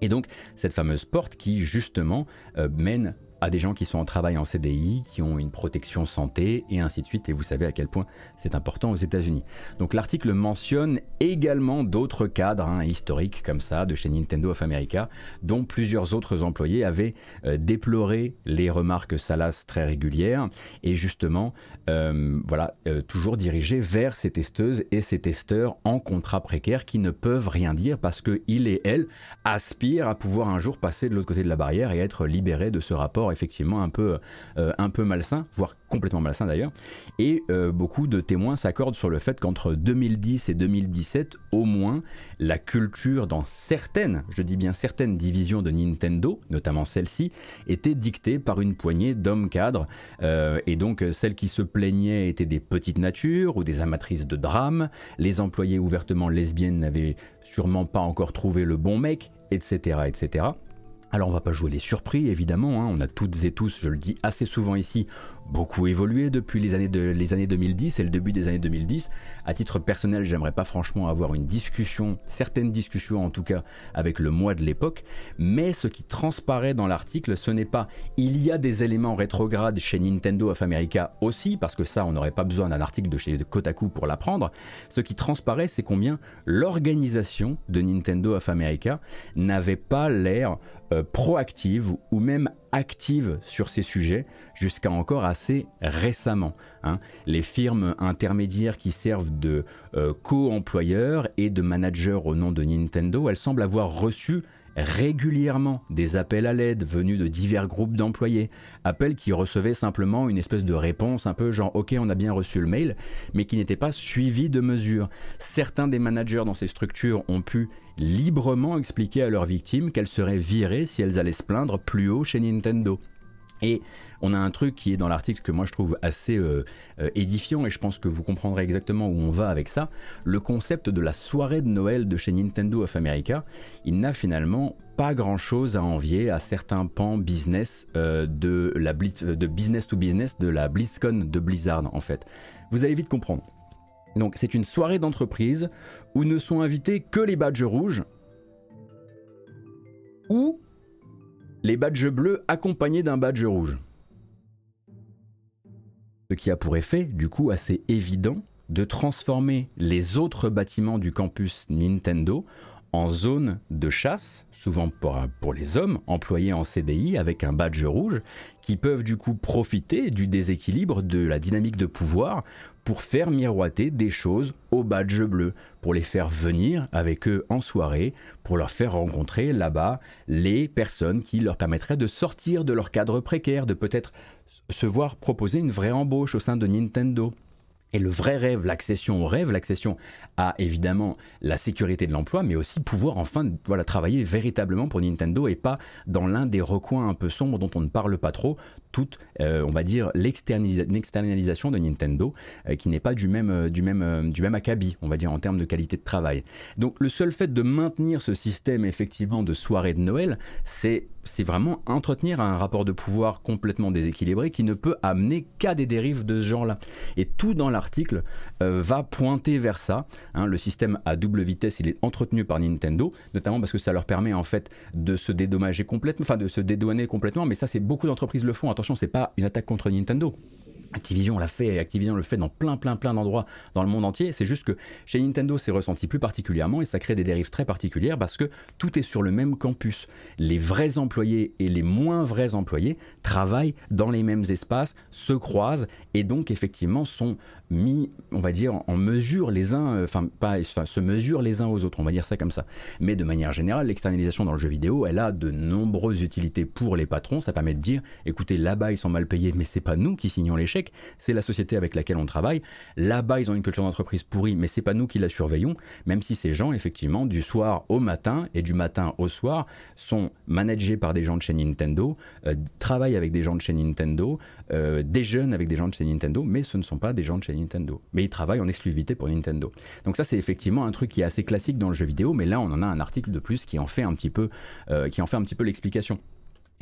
Speaker 1: Et donc cette fameuse porte qui justement euh, mène à des gens qui sont en travail en CDI, qui ont une protection santé et ainsi de suite. Et vous savez à quel point c'est important aux États-Unis. Donc l'article mentionne également d'autres cadres hein, historiques comme ça de chez Nintendo of America, dont plusieurs autres employés avaient euh, déploré les remarques salaces très régulières et justement, euh, voilà, euh, toujours dirigés vers ces testeuses et ces testeurs en contrat précaire qui ne peuvent rien dire parce qu'ils et elles aspirent à pouvoir un jour passer de l'autre côté de la barrière et être libérés de ce rapport effectivement un peu, un peu malsain, voire complètement malsain d'ailleurs. Et beaucoup de témoins s'accordent sur le fait qu'entre 2010 et 2017, au moins, la culture dans certaines, je dis bien certaines divisions de Nintendo, notamment celle-ci, était dictée par une poignée d'hommes cadres. Euh, et donc, celles qui se plaignaient étaient des petites natures ou des amatrices de drame. Les employés ouvertement lesbiennes n'avaient sûrement pas encore trouvé le bon mec, etc. etc. Alors on va pas jouer les surpris évidemment, hein. on a toutes et tous, je le dis assez souvent ici, beaucoup évolué depuis les années, de, les années 2010 et le début des années 2010. À titre personnel, j'aimerais pas franchement avoir une discussion, certaines discussions en tout cas, avec le moi de l'époque, mais ce qui transparaît dans l'article, ce n'est pas il y a des éléments rétrogrades chez Nintendo of America aussi, parce que ça, on n'aurait pas besoin d'un article de chez Kotaku pour l'apprendre. Ce qui transparaît, c'est combien l'organisation de Nintendo of America n'avait pas l'air euh, proactive ou même active sur ces sujets jusqu'à encore assez récemment. Hein. Les firmes intermédiaires qui servent de euh, co-employeurs et de managers au nom de Nintendo, elles semblent avoir reçu régulièrement des appels à l'aide venus de divers groupes d'employés, appels qui recevaient simplement une espèce de réponse un peu genre ok on a bien reçu le mail, mais qui n'étaient pas suivis de mesures. Certains des managers dans ces structures ont pu librement expliquer à leurs victimes qu'elles seraient virées si elles allaient se plaindre plus haut chez Nintendo. Et on a un truc qui est dans l'article que moi je trouve assez euh, euh, édifiant et je pense que vous comprendrez exactement où on va avec ça. Le concept de la soirée de Noël de chez Nintendo of America, il n'a finalement pas grand chose à envier à certains pans business euh, de la de business to business de la BlizzCon de Blizzard en fait. Vous allez vite comprendre. Donc c'est une soirée d'entreprise où ne sont invités que les badges rouges ou les badges bleus accompagnés d'un badge rouge. Ce qui a pour effet, du coup, assez évident, de transformer les autres bâtiments du campus Nintendo en zone de chasse, souvent pour, les hommes employés en CDI avec un badge rouge, qui peuvent du coup profiter du déséquilibre de la dynamique de pouvoir pour faire miroiter des choses au badge bleu, pour les faire venir avec eux en soirée, pour leur faire rencontrer là-bas les personnes qui leur permettraient de sortir de leur cadre précaire, de peut-être se voir proposer une vraie embauche au sein de Nintendo. Et le vrai rêve, l'accession au rêve, l'accession à évidemment la sécurité de l'emploi, mais aussi pouvoir enfin voilà, travailler véritablement pour Nintendo et pas dans l'un des recoins un peu sombres dont on ne parle pas trop, toute, euh, on va dire, l'externalisation de Nintendo, euh, qui n'est pas du même, euh, du, même, du même acabit, on va dire, en termes de qualité de travail. Donc le seul fait de maintenir ce système effectivement de soirée de Noël, c'est vraiment entretenir un rapport de pouvoir complètement déséquilibré qui ne peut amener qu'à des dérives de ce genre-là. Et tout dans l'article va pointer vers ça. Hein. le système à double vitesse, il est entretenu par Nintendo, notamment parce que ça leur permet en fait de se dédommager complètement, enfin de se dédouaner complètement. Mais ça, c'est beaucoup d'entreprises le font attention, c'est pas une attaque contre Nintendo. Activision l'a fait et Activision le fait dans plein plein plein d'endroits dans le monde entier. C'est juste que chez Nintendo c'est ressenti plus particulièrement et ça crée des dérives très particulières parce que tout est sur le même campus. Les vrais employés et les moins vrais employés travaillent dans les mêmes espaces, se croisent et donc effectivement sont mis, on va dire, en mesure les uns, euh, enfin pas, se mesurent les uns aux autres, on va dire ça comme ça. Mais de manière générale, l'externalisation dans le jeu vidéo, elle a de nombreuses utilités pour les patrons. Ça permet de dire, écoutez, là-bas ils sont mal payés, mais c'est pas nous qui signons l'échec, c'est la société avec laquelle on travaille. Là-bas ils ont une culture d'entreprise pourrie, mais c'est pas nous qui la surveillons. Même si ces gens, effectivement, du soir au matin et du matin au soir, sont managés par des gens de chez Nintendo, euh, travaillent avec des gens de chez Nintendo, euh, déjeunent avec des gens de chez Nintendo, mais ce ne sont pas des gens de chez Nintendo. Mais ils travaillent en exclusivité pour Nintendo. Donc ça c'est effectivement un truc qui est assez classique dans le jeu vidéo, mais là on en a un article de plus qui en fait un petit peu, euh, qui en fait un petit peu l'explication.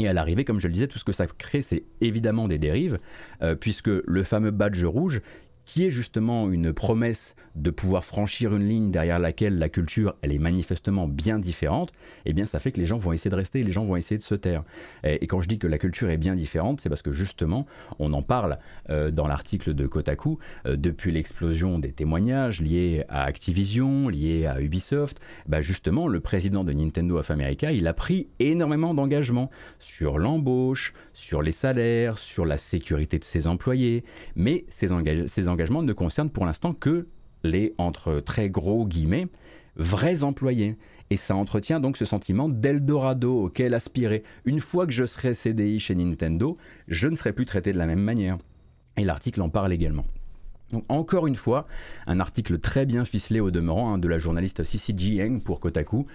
Speaker 1: Et à l'arrivée, comme je le disais, tout ce que ça crée, c'est évidemment des dérives, euh, puisque le fameux badge rouge, qui est justement une promesse de pouvoir franchir une ligne derrière laquelle la culture, elle est manifestement bien différente, eh bien ça fait que les gens vont essayer de rester, les gens vont essayer de se taire. Et, quand je dis que la culture est bien différente, c'est parce que justement, on en parle euh, dans l'article de Kotaku, euh, depuis l'explosion des témoignages liés à Activision, liés à Ubisoft, bah justement, le président de Nintendo of America, il a pris énormément d'engagements sur l'embauche, sur les salaires, sur la sécurité de ses employés, mais ces, ces ne concernent pour l'instant que les, entre très gros guillemets, vrais employés. Et ça entretient donc ce sentiment d'Eldorado auquel aspirer. Une fois que je serai CDI chez Nintendo, je ne serai plus traité de la même manière. Et l'article en parle également. Donc encore une fois, un article très bien ficelé au demeurant hein, de la journaliste Cici Jiang pour Kotaku,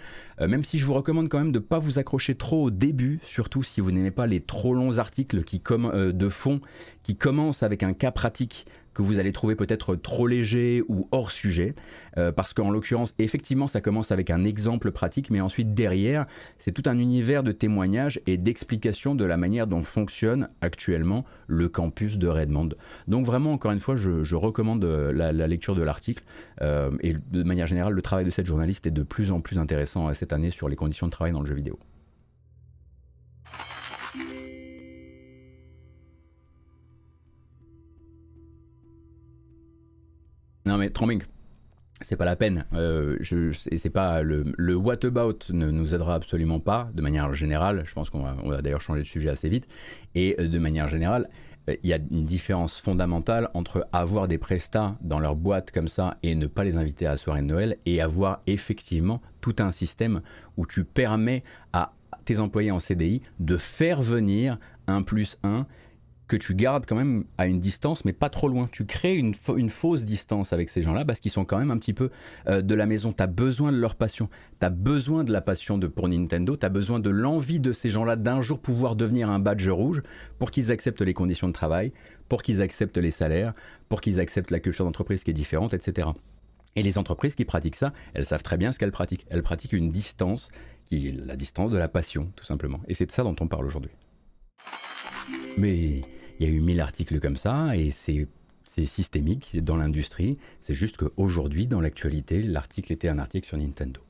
Speaker 1: euh, même si je vous recommande quand même de ne pas vous accrocher trop au début, surtout si vous n'aimez pas les trop longs articles qui, euh, de fond qui commencent avec un cas pratique que vous allez trouver peut-être trop léger ou hors sujet, euh, parce qu'en l'occurrence, effectivement, ça commence avec un exemple pratique, mais ensuite derrière, c'est tout un univers de témoignages et d'explications de la manière dont fonctionne actuellement le campus de Redmond. Donc vraiment, encore une fois, je, recommande euh, la, lecture de l'article, euh, et de manière générale, le travail de cette journaliste est de plus en plus intéressant cette année sur les conditions de travail dans le jeu vidéo. Non mais Trombing, c'est pas la peine. Euh, c'est pas le, le, what about ne nous aidera absolument pas de manière générale. Je pense qu'on va, va d'ailleurs changer de sujet assez vite. Et euh, de manière générale, euh, il y a une différence fondamentale entre avoir des prestats dans leur boîte comme ça et ne pas les inviter à la soirée de Noël et avoir effectivement tout un système où tu permets à tes employés en CDI de faire venir un plus un que tu gardes quand même à une distance, mais pas trop loin. Tu crées une, fausse distance avec ces gens-là parce qu'ils sont quand même un petit peu euh, de la maison. Tu as besoin de leur passion. Tu as besoin de la passion de, pour Nintendo. Tu as besoin de l'envie de ces gens-là d'un jour pouvoir devenir un badge rouge pour qu'ils acceptent les conditions de travail, pour qu'ils acceptent les salaires, pour qu'ils acceptent la culture d'entreprise qui est différente, etc. Et les entreprises qui pratiquent ça, elles savent très bien ce qu'elles pratiquent. Elles pratiquent une distance qui est la distance de la passion, tout simplement. Et c'est de ça dont on parle aujourd'hui. Mais il y a eu mille articles comme ça et c'est systémique dans l'industrie. C'est juste qu'aujourd'hui, dans l'actualité, l'article était un article sur Nintendo.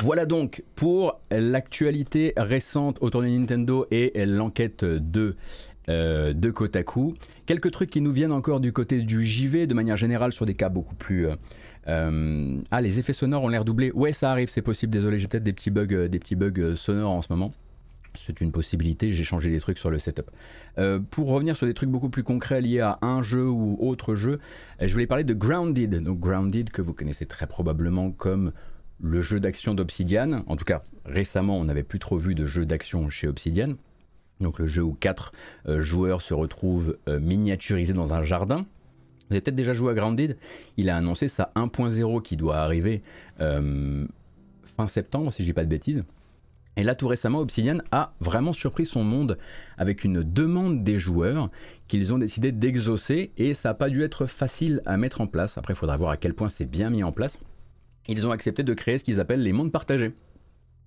Speaker 1: Voilà donc pour l'actualité récente autour de Nintendo et l'enquête de, euh, de Kotaku. Quelques trucs qui nous viennent encore du côté du JV, de manière générale sur des cas beaucoup plus, euh, ah, les effets sonores ont l'air doublés. Ouais, ça arrive, c'est possible. Désolé, j'ai peut-être des petits bugs, euh, des petits bugs euh, sonores en ce moment. C'est une possibilité, j'ai changé des trucs sur le setup. pour revenir sur des trucs beaucoup plus concrets liés à un jeu ou autre jeu, je voulais parler de Grounded. Donc Grounded que vous connaissez très probablement comme le jeu d'action d'Obsidian. En tout cas, récemment, on n'avait plus trop vu de jeu d'action chez Obsidian. Donc le jeu où quatre joueurs se retrouvent miniaturisés dans un jardin. Vous avez peut-être déjà joué à Grounded. Il a annoncé sa 1.0 qui doit arriver euh, fin septembre, si je dis pas de bêtises. Et là, tout récemment, Obsidian a vraiment surpris son monde avec une demande des joueurs qu'ils ont décidé d'exaucer et ça n'a pas dû être facile à mettre en place. Après, il faudra voir à quel point c'est bien mis en place. Ils ont accepté de créer ce qu'ils appellent les mondes partagés.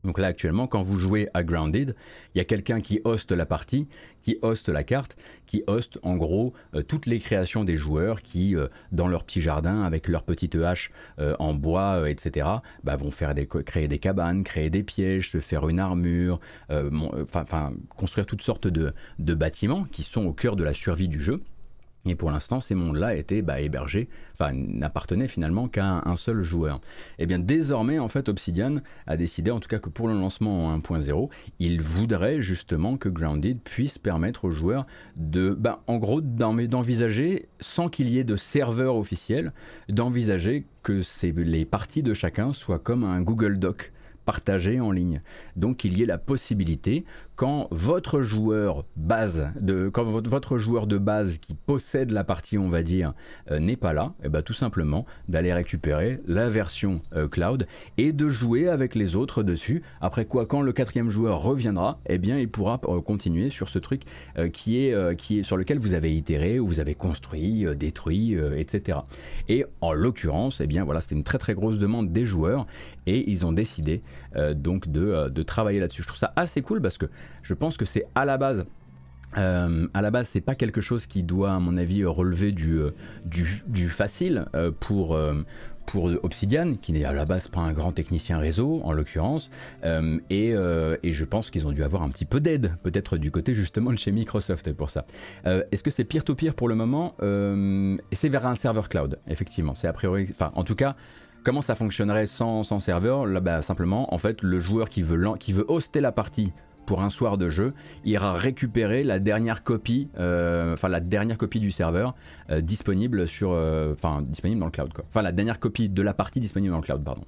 Speaker 1: Donc là actuellement, quand vous jouez à Grounded, il y a quelqu'un qui hoste la partie, qui hoste la carte, qui hoste en gros euh, toutes les créations des joueurs qui, euh, dans leur petit jardin, avec leur petite hache euh, en bois, etc., bah, vont faire créer des cabanes, créer des pièges, se faire une armure, construire toutes sortes de bâtiments qui sont au cœur de la survie du jeu. Et pour l'instant, ces mondes-là étaient bah, hébergés, enfin n'appartenaient finalement qu'à un, seul joueur. Et eh bien désormais, en fait, Obsidian a décidé, en tout cas que pour le lancement en 1.0, il voudrait justement que Grounded puisse permettre aux joueurs de, bah, en gros, d'envisager, sans qu'il y ait de serveur officiel, d'envisager que les parties de chacun soient comme un Google Doc partagé en ligne. Donc il y ait la possibilité quand votre joueur base de quand votre joueur de base qui possède la partie on va dire euh, n'est pas là et eh ben, tout simplement d'aller récupérer la version euh, cloud et de jouer avec les autres dessus. Après quoi quand le quatrième joueur reviendra eh bien il pourra euh, continuer sur ce truc qui est qui est sur lequel vous avez itéré ou vous avez construit détruit etc et en l'occurrence eh bien voilà c'était une très très grosse demande des joueurs et ils ont décidé donc de, de travailler là-dessus. Je trouve ça assez cool parce que je pense que c'est à la base Euh, à la base, c'est pas quelque chose qui doit, à mon avis, relever du, euh, du, facile euh, pour, euh, pour Obsidian, qui n'est à la base pas un grand technicien réseau, en l'occurrence, et, et je pense qu'ils ont dû avoir un petit peu d'aide, peut-être du côté justement de chez Microsoft pour ça. Est-ce que c'est peer-to-peer pour le moment? Et c'est vers un serveur cloud, effectivement. C'est a priori, enfin, en tout cas. Comment ça fonctionnerait sans, sans serveur? Là, bah, simplement, en fait, le joueur qui veut, qui veut hoster la partie pour un soir de jeu, ira récupérer la dernière copie, euh, enfin la dernière copie du serveur euh, disponible sur, euh, enfin dans le cloud. Enfin la dernière copie de la partie disponible dans le cloud, pardon.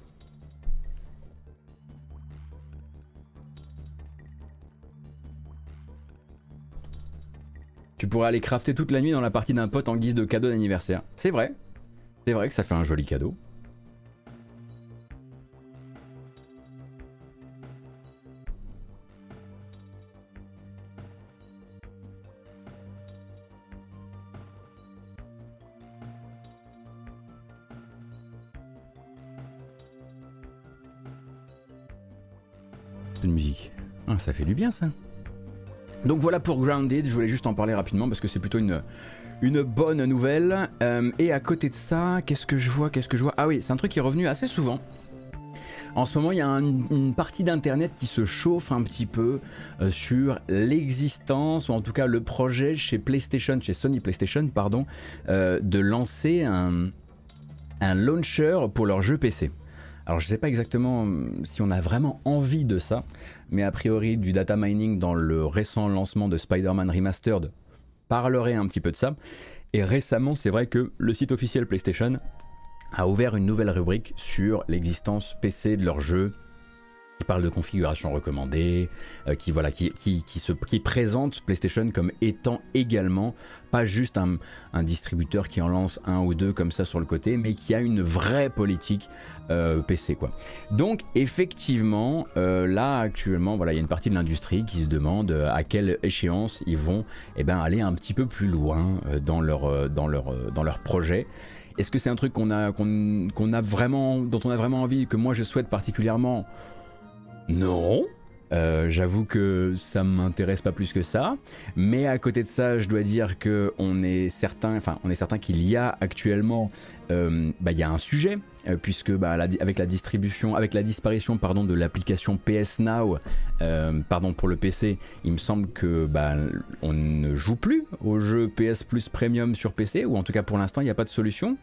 Speaker 1: Tu pourrais aller crafter toute la nuit dans la partie d'un pote en guise de cadeau d'anniversaire. C'est vrai, c'est vrai que ça fait un joli cadeau. Ça fait du bien ça. Donc voilà pour Grounded, je voulais juste en parler rapidement parce que c'est plutôt une, une bonne nouvelle. Euh, et à côté de ça, qu'est-ce que je vois Qu'est-ce que je vois? Ah oui, c'est un truc qui est revenu assez souvent. En ce moment, il y a un- une partie d'internet qui se chauffe un petit peu euh, sur l'existence, ou en tout cas le projet chez PlayStation, chez Sony PlayStation, pardon, euh, de lancer un, un launcher pour leur jeu PC. Alors je sais pas exactement hum, si on a vraiment envie de ça, mais a priori du data mining dans le récent lancement de Spider-Man Remastered parlerait un petit peu de ça. Et récemment, c'est vrai que le site officiel PlayStation a ouvert une nouvelle rubrique sur l'existence PC de leur jeu qui parle de configuration recommandée, euh, qui, voilà, qui, qui, qui, se, qui présente PlayStation comme étant également pas juste un, un distributeur qui en lance un ou deux comme ça sur le côté, mais qui a une vraie politique euh, PC. Quoi. Donc effectivement, euh, là actuellement, voilà, il y a une partie de l'industrie qui se demande euh, à quelle échéance ils vont eh ben, aller un petit peu plus loin euh, dans, leur, euh, dans, leur, dans leur projet. Est-ce que c'est un truc qu'on a, qu'on, qu'on a vraiment, dont on a vraiment envie, que moi je souhaite particulièrement non. Euh, J'avoue que ça m'intéresse pas plus que ça, mais à côté de ça, je dois dire que on est certain, qu'il y a actuellement, euh, bah, il un sujet, euh, puisque bah, avec la distribution, avec la disparition, de l'application PS Now, pardon pour le PC, il me semble que bah, on ne joue plus au jeu PS Plus Premium sur PC, ou en tout cas pour l'instant, il n'y a pas de solution.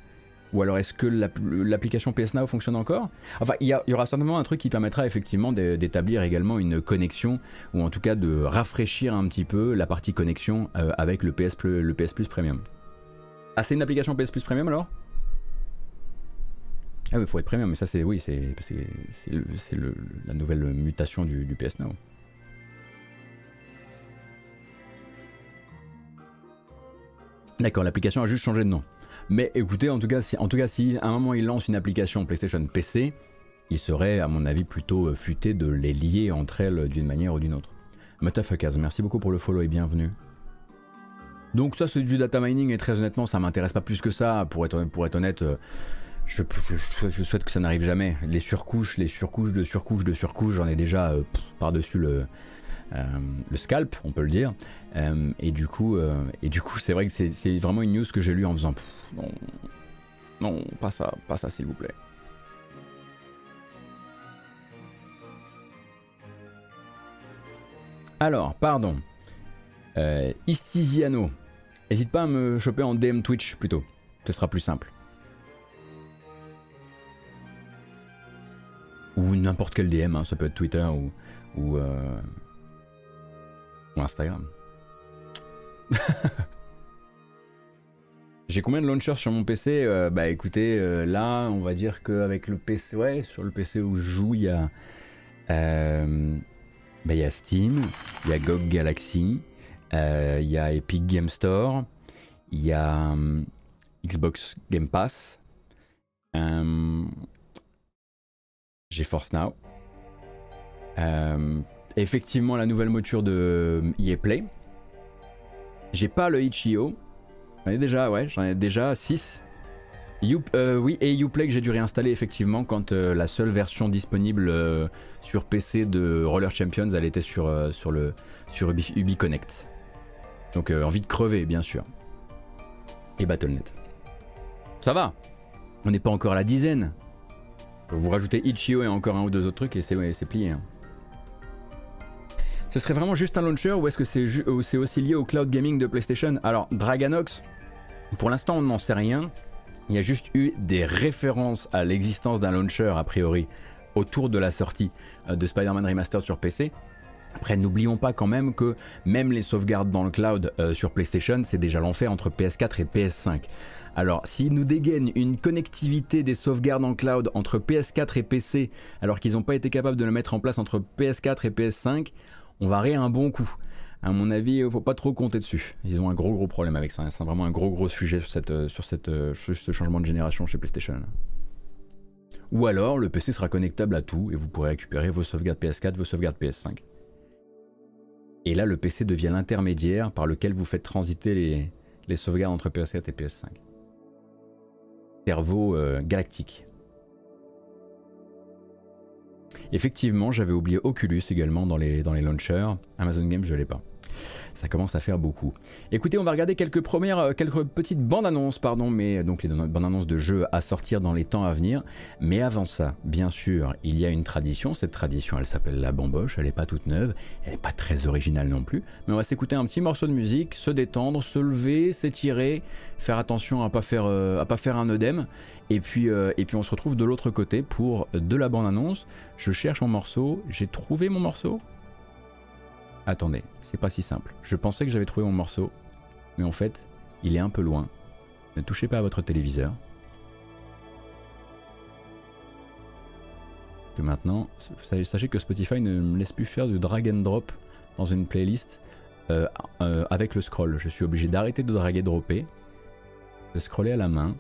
Speaker 1: Ou alors est-ce que l'app- l'application PS Now fonctionne encore? Enfin, il y, aura certainement un truc qui permettra effectivement d'é- d'établir également une connexion, ou en tout cas de rafraîchir un petit peu la partie connexion euh, avec le PS, le PS Plus Premium. Ah, c'est une application PS Plus Premium alors? Ah oui, il faut être Premium, mais ça c'est oui, c'est la nouvelle mutation du PS Now. D'accord, l'application a juste changé de nom. Mais écoutez, en tout cas, si, à un moment il lance une application PlayStation PC, il serait, à mon avis, plutôt euh, futé de les lier entre elles d'une manière ou d'une autre. Mutafuckers, merci beaucoup pour le follow et bienvenue. Donc ça c'est du data mining et très honnêtement ça m'intéresse pas plus que ça pour être, pour être honnête. euh, Je, souhaite que ça n'arrive jamais. Les surcouches, les surcouches de surcouches de surcouches, j'en ai déjà euh, par-dessus le, le scalp, on peut le dire. Euh, et du coup, euh, et du coup, c'est vrai que c'est- vraiment une news que j'ai lue en faisant non, pas ça, pas ça, s'il vous plaît. Alors, pardon. Euh, Istiziano. N'hésite pas à me choper en DM Twitch plutôt. Ce sera plus simple. Ou n'importe quel DM, hein, ça peut être Twitter ou, euh, Instagram. J'ai combien de launchers sur mon PC Euh, Bah écoutez, euh, là, on va dire qu'avec le PC, ouais, sur le PC où je joue, il y a, euh, bah, il y a Steam, il y a GOG Galaxy, il y a Epic Game Store, il y a hum, Xbox Game Pass, euh, GeForce Now, euh, effectivement la nouvelle mouture de EA Play. J'ai pas le itch.io. J'en ai déjà, ouais, déjà 6. oui, et Uplay que j'ai dû réinstaller effectivement quand euh, la seule version disponible euh, sur PC de Roller Champions, elle était sur, euh, sur, le, Ubi. Donc euh, envie de crever, bien sûr. Et Battle.net. Ça va. On n'est pas encore à la dizaine. Vous rajoutez Itch.io et encore un ou deux autres trucs et c'est plié. hein. Ce serait vraiment juste un launcher ou est-ce que c'est aussi lié au cloud gaming de PlayStation? Alors, Draganox, pour l'instant on n'en sait rien. Il y a juste eu des références à l'existence d'un launcher a priori autour de la sortie euh, de Spider-Man Remastered sur PC. Après, n'oublions pas quand même que même les sauvegardes dans le cloud euh, sur PlayStation, c'est déjà l'enfer entre PS4 et PS5. Alors, s'ils nous dégainent une connectivité des sauvegardes en cloud entre PS4 et PC, alors qu'ils n'ont pas été capables de le mettre en place entre PS4 et PS5, on va rire un bon coup. À mon avis, il faut pas trop compter dessus. Ils ont un gros gros problème avec ça. hein. C'est vraiment un gros gros sujet euh, euh, sur ce changement de génération chez PlayStation. Ou alors, le PC sera connectable à tout et vous pourrez récupérer vos sauvegardes PS4, vos sauvegardes PS5. Et là, le PC devient l'intermédiaire par lequel vous faites transiter les, les sauvegardes entre PS4 et PS5. Cerveau euh, galactique. Effectivement, j'avais oublié Oculus également dans les, launchers. Amazon Games, je l'ai pas. Ça commence à faire beaucoup. Écoutez, on va regarder quelques premières, euh, quelques petites bandes annonces, pardon, mais euh, donc les bandes annonces de jeux à sortir dans les temps à venir. Mais avant ça, bien sûr, il y a une tradition. Cette tradition, elle s'appelle la bamboche. Elle n'est pas toute neuve, elle n'est pas très originale non plus. Mais on va s'écouter un petit morceau de musique, se détendre, se lever, s'étirer, faire attention à pas faire, euh, à pas faire un œdème. Et puis, et puis on se retrouve de l'autre côté pour de la bande annonce. Je cherche mon morceau. J'ai trouvé mon morceau. Attendez, c'est pas si simple. Je pensais que j'avais trouvé mon morceau, mais en fait, il est un peu loin. Ne touchez pas à votre téléviseur. Maintenant, sa- sachez que Spotify ne me laisse plus faire de drag and drop dans une playlist euh, euh, avec le scroll. Je suis obligé d'arrêter de drag et dropper, de scroller à la main.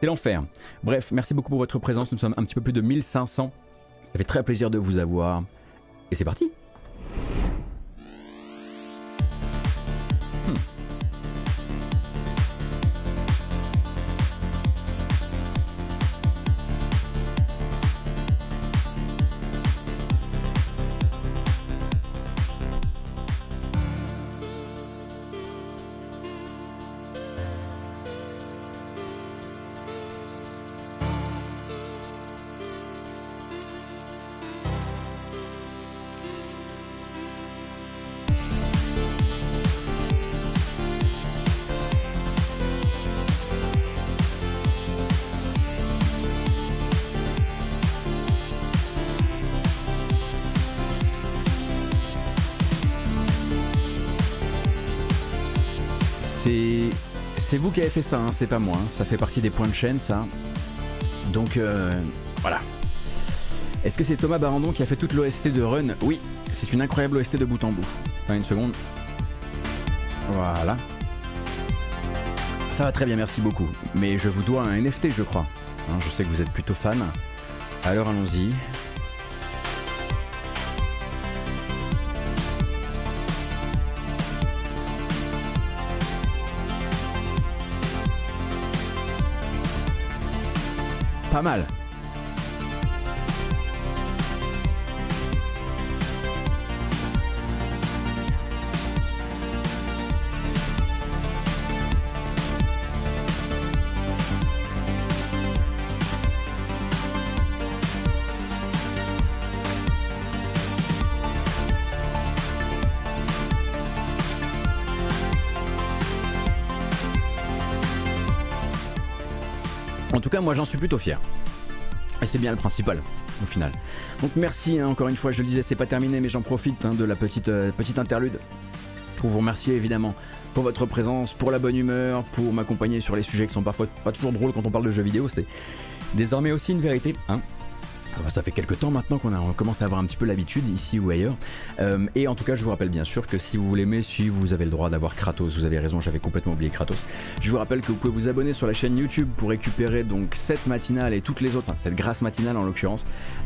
Speaker 1: C'est l'enfer. Bref, merci beaucoup pour votre présence. Nous sommes un petit peu plus de 1500. Ça fait très plaisir de vous avoir. Et c'est parti c'est vous qui avez fait ça, hein, c'est pas moi. hein. Ça fait partie des points de chaîne, ça. Donc euh, voilà. Est-ce que c'est Thomas Barandon qui a fait toute l'OST de Run? Oui, c'est une incroyable OST de bout en bout. Attends une seconde. Voilà. Ça va très bien, merci beaucoup. Mais je vous dois un NFT, je crois. Hein, je sais que vous êtes plutôt fan. Alors allons-y. Pas mal. Moi j'en suis plutôt fier. Et c'est bien le principal, au final. Donc merci, hein, encore une fois, je le disais, c'est pas terminé, mais j'en profite hein, de la petite, euh, petite interlude pour vous remercier évidemment pour votre présence, pour la bonne humeur, pour m'accompagner sur les sujets qui sont parfois pas toujours drôles quand on parle de jeux vidéo. C'est désormais aussi une vérité. Hein ça fait quelques temps maintenant qu'on a- commence à avoir un petit peu l'habitude ici ou ailleurs. Euh, et en tout cas, je vous rappelle bien sûr que si vous l'aimez, si vous avez le droit d'avoir Kratos, vous avez raison, j'avais complètement oublié Kratos. Je vous rappelle que vous pouvez vous abonner sur la chaîne YouTube pour récupérer donc cette matinale et toutes les autres, enfin cette grâce matinale en l'occurrence,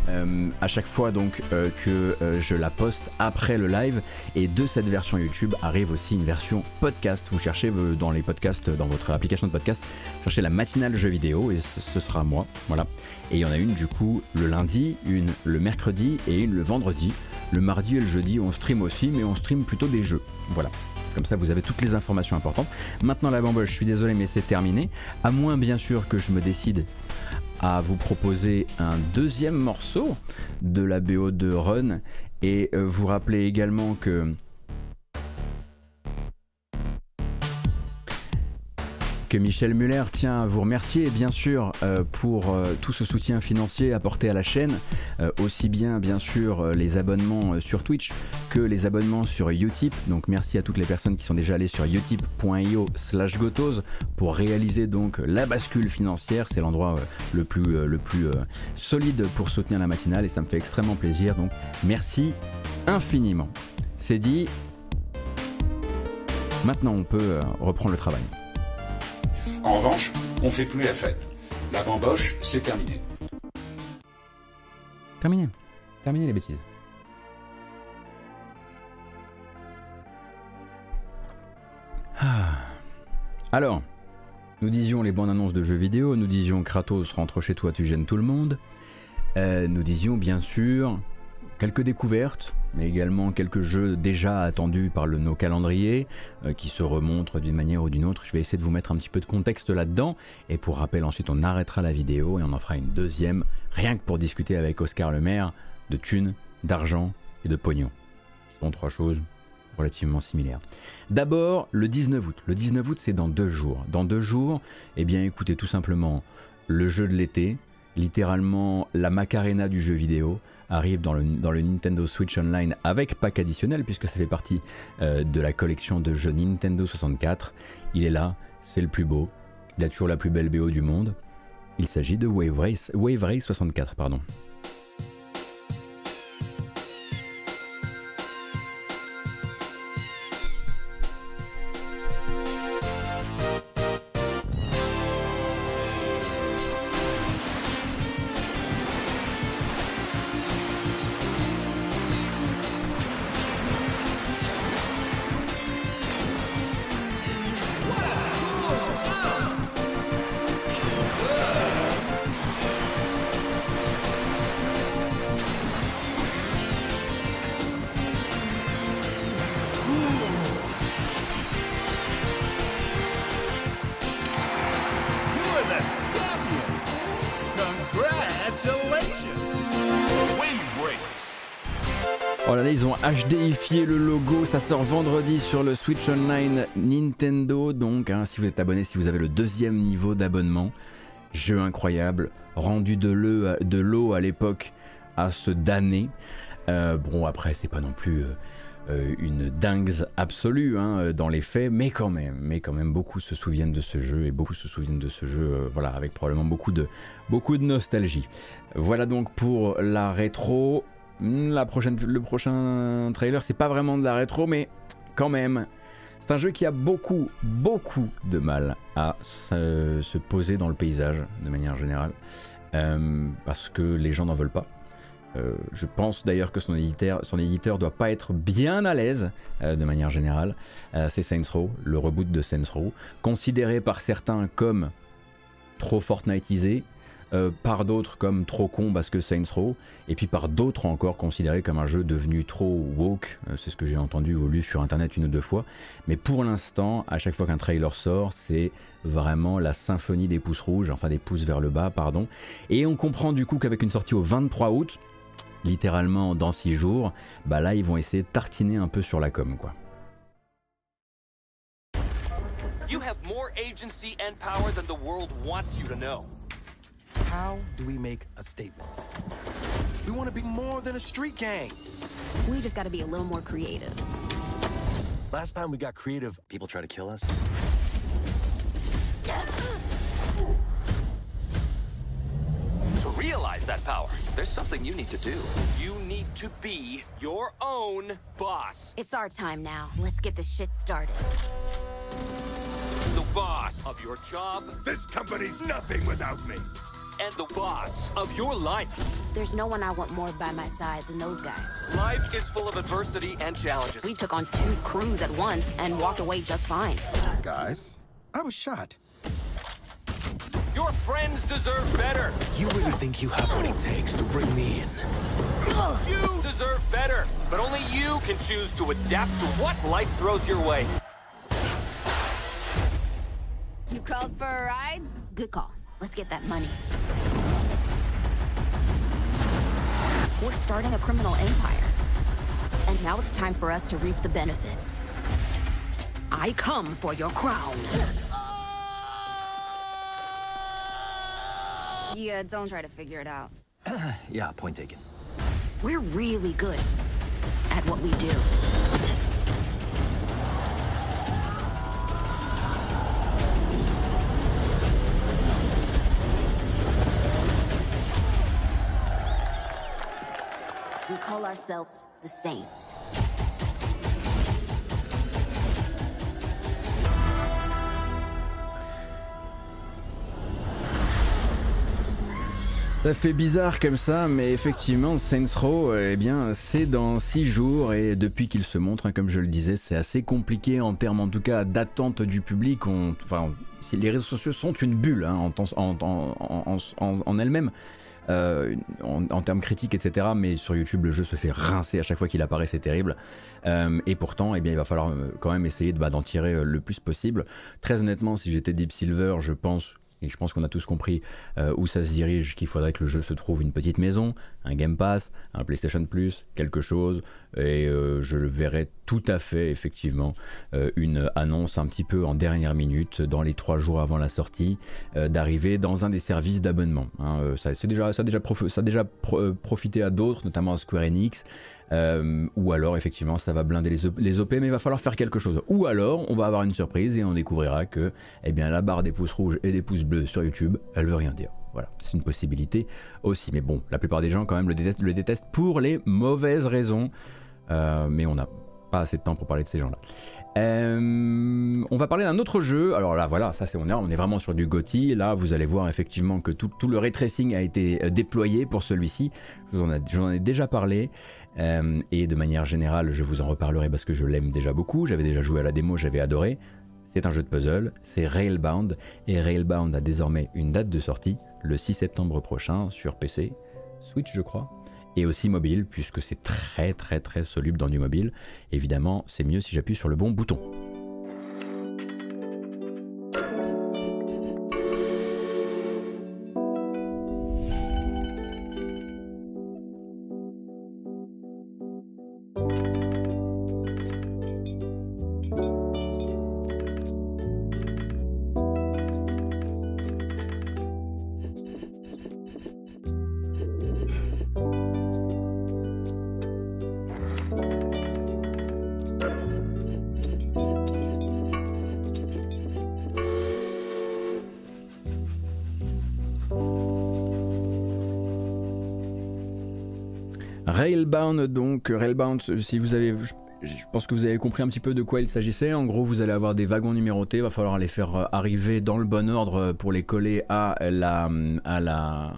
Speaker 1: euh, à chaque fois donc euh, que je la poste après le live. Et de cette version YouTube arrive aussi une version podcast. Vous cherchez dans les podcasts, dans votre application de podcast, cherchez la matinale jeux vidéo et ce, ce sera moi, voilà. Et il y en a une du coup le lundi, une le mercredi et une le vendredi. Le mardi et le jeudi on stream aussi, mais on stream plutôt des jeux. Voilà. Comme ça, vous avez toutes les informations importantes. Maintenant, la bamboche, je suis désolé, mais c'est terminé. À moins, bien sûr, que je me décide à vous proposer un deuxième morceau de la BO de Run et euh, vous rappeler également que que Michel Muller tient à vous remercier bien sûr euh, pour euh, tout ce soutien financier apporté à la chaîne, euh, aussi bien bien sûr les abonnements sur Twitch que les abonnements sur Utip. Donc merci à toutes les personnes qui sont déjà allées sur utip.io slash gotos pour réaliser donc la bascule financière. C'est l'endroit le plus, le plus solide pour soutenir la matinale et ça me fait extrêmement plaisir. Donc merci infiniment. C'est dit. Maintenant on peut reprendre le travail.
Speaker 2: En revanche, on fait plus la fête. La bamboche, c'est terminé.
Speaker 1: Terminé. Terminé les bêtises. Ah. Alors, nous disions les bandes annonces de jeux vidéo, nous disions Kratos rentre chez toi, tu gênes tout le monde. Euh, nous disions bien sûr quelques découvertes, mais également quelques jeux déjà attendus par nos calendriers euh, qui se remontrent d'une manière ou d'une autre. Je vais essayer de vous mettre un petit peu de contexte là-dedans et pour rappel ensuite on arrêtera la vidéo et on en fera une deuxième rien que pour discuter avec Oscar Le Maire de thunes, d'argent et de pognon. Ce sont trois choses relativement similaires. D'abord le 19 août. Le 19 août c'est dans deux jours. Dans deux jours, eh bien écoutez tout simplement le jeu de l'été, littéralement la Macarena du jeu vidéo arrive dans le, Nintendo Switch Online avec pack additionnel puisque ça fait partie euh, de la collection de jeux Nintendo 64. Il est là, c'est le plus beau, il a toujours la plus belle BO du monde. Il s'agit de Wave Race, Wave Race 64, pardon. HDifié le logo, ça sort vendredi sur le Switch Online Nintendo. Donc, hein, si vous êtes abonné, si vous avez le deuxième niveau d'abonnement, jeu incroyable, rendu de l'eau à l'époque à se damner. Euh, bon, après, c'est pas non plus euh, euh, une dingue absolue hein, dans les faits, mais quand même, mais quand même, beaucoup se souviennent de ce jeu et beaucoup se souviennent de ce jeu, voilà, avec probablement beaucoup de, beaucoup de nostalgie. Voilà donc pour la rétro. Prochaine, le prochain trailer, c'est pas vraiment de la rétro, mais quand même, c'est un jeu qui a beaucoup, beaucoup de mal à se, poser dans le paysage de manière générale, euh, parce que les gens n'en veulent pas. Euh, je pense d'ailleurs que son éditeur, son doit pas être bien à l'aise euh, de manière générale. c'est Saints Row, le reboot de Saints Row, considéré par certains comme trop Fortniteisé, euh, par d'autres comme trop con parce que Saints Row, et puis par d'autres encore considéré comme un jeu devenu trop woke, euh, c'est ce que j'ai entendu au lieu sur internet une ou deux fois, mais pour l'instant, à chaque fois qu'un trailer sort, c'est vraiment la symphonie des pouces rouges, enfin des pouces vers le bas, pardon, et on comprend du coup qu'avec une sortie au 23 août, littéralement dans 6 jours, bah là ils vont essayer de tartiner un peu sur la com quoi. You have more agency and power than the world wants you to know.
Speaker 5: How do we make a statement? We want to be more than a street gang.
Speaker 6: We just got to be a little more creative.
Speaker 5: Last time we got creative, people tried to kill us.
Speaker 7: To realize that power, there's something you need to do. You need to be your own boss.
Speaker 6: It's our time now. Let's get this shit started.
Speaker 7: The boss of your job.
Speaker 8: This company's nothing without me
Speaker 7: and the boss of your life.
Speaker 6: There's no one I want more by my side than those guys.
Speaker 7: Life is full of adversity and challenges.
Speaker 6: We took on two crews at once and walked away just fine.
Speaker 5: Guys, I was shot.
Speaker 7: Your friends deserve better.
Speaker 8: You really think you have what it takes to bring me in?
Speaker 7: You deserve better, but only you can choose to adapt to what life throws your way.
Speaker 6: You called for a ride? Good call. Let's get that money. We're starting a criminal empire. And now it's time for us to reap the benefits. I come for your crown.
Speaker 9: Yeah, don't try to figure it out.
Speaker 10: yeah, point taken.
Speaker 6: We're really good at what we do. Call ourselves the Saints.
Speaker 1: Ça fait bizarre comme ça, mais effectivement, Saints Row, eh bien, c'est dans 6 jours et depuis qu'il se montre, hein, comme je le disais, c'est assez compliqué en termes, en tout cas, d'attente du public. Enfin, les réseaux sociaux sont une bulle hein, en, en, en. Euh, en, termes critiques, etc. Mais sur YouTube, le jeu se fait rincer à chaque fois qu'il apparaît, c'est terrible. Euh, et pourtant, eh bien, il va falloir euh, quand même essayer bah, d'en tirer le plus possible. Très honnêtement, si j'étais Deep Silver, je pense et je pense qu'on a tous compris euh, où ça se dirige, qu'il faudrait que le jeu se trouve une petite maison, un Game Pass, un PlayStation Plus, quelque chose, et euh, je le verrai tout à fait effectivement euh, une annonce un petit peu en dernière minute, dans les trois jours avant la sortie, d'arriver dans un des services d'abonnement. Hein. ça, a déjà profité à d'autres, notamment à Square Enix. Euh, ou alors effectivement ça va blinder les, OP mais il va falloir faire quelque chose. Ou alors on va avoir une surprise et on découvrira que eh bien, la barre des pouces rouges et des pouces bleus sur YouTube, elle veut rien dire. Voilà, c'est une possibilité aussi. Mais bon, la plupart des gens quand même le détestent, le détestent pour les mauvaises raisons. Euh, mais on n'a pas assez de temps pour parler de ces gens-là. Euh, on va parler d'un autre jeu. Alors là, voilà, ça c'est on est, on est vraiment sur du GOTY. Là, vous allez voir effectivement que tout, le ray tracing a été déployé pour celui-ci. Je vous en, ai déjà parlé. Euh, et de manière générale, je vous en reparlerai parce que je l'aime déjà beaucoup. J'avais déjà joué à la démo, j'avais adoré. C'est un jeu de puzzle, c'est Railbound, et Railbound a désormais une date de sortie, le 6 septembre prochain, sur PC, Switch je crois, et aussi mobile, puisque c'est très très très soluble dans du mobile. Évidemment, c'est mieux si j'appuie sur le bon bouton. Donc Railbound, si vous avez, je pense que vous avez compris un petit peu de quoi il s'agissait. En gros, vous allez avoir des wagons numérotés, il va falloir les faire euh, arriver dans le bon ordre pour les coller à la, à la,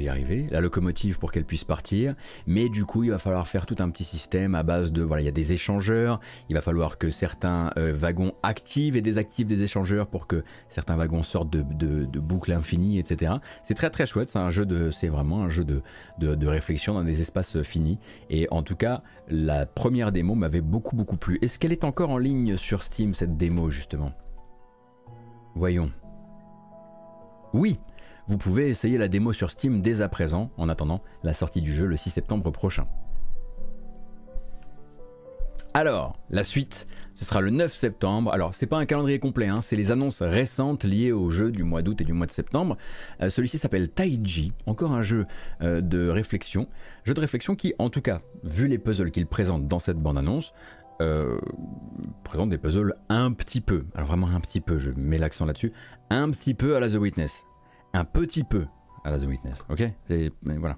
Speaker 1: y arriver, la locomotive pour qu'elle puisse partir. Mais du coup, il va falloir faire tout un petit système à base de, voilà, il y a des échangeurs, il va falloir que certains euh, wagons activent et désactivent des échangeurs pour que certains wagons sortent de, de, boucles infinies, etc. C'est très très chouette, c'est un jeu de, c'est vraiment un jeu de, de, réflexion dans des espaces finis. Et en tout cas, la première démo m'avait beaucoup beaucoup plu. Est-ce qu'elle est encore en ligne sur Steam, cette démo, justement? Voyons. Oui, vous pouvez essayer la démo sur Steam dès à présent, en attendant la sortie du jeu le 6 septembre prochain. Alors, la suite, ce sera le 9 septembre. Alors, c'est pas un calendrier complet, hein, c'est les annonces récentes liées au jeu du mois d'août et du mois de septembre. Euh, celui-ci s'appelle Taiji, encore un jeu euh, de réflexion. Jeu de réflexion qui, en tout cas, vu les puzzles qu'il présente dans cette bande-annonce, euh, présente des puzzles un petit peu, alors vraiment un petit peu, je mets l'accent là-dessus, un petit peu à la The Witness un petit peu à la The Witness, ok? Mais voilà.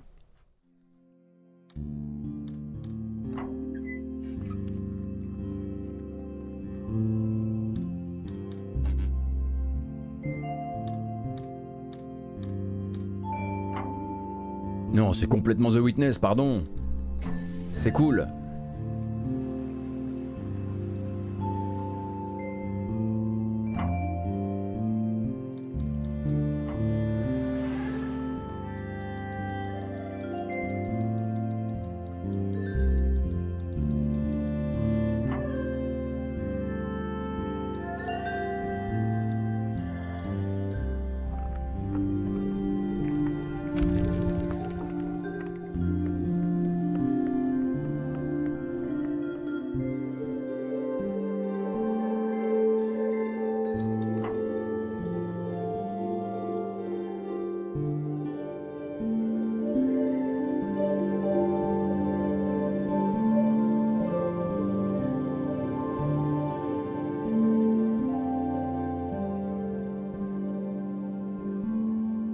Speaker 1: Non, c'est complètement The Witness, pardon. C'est cool.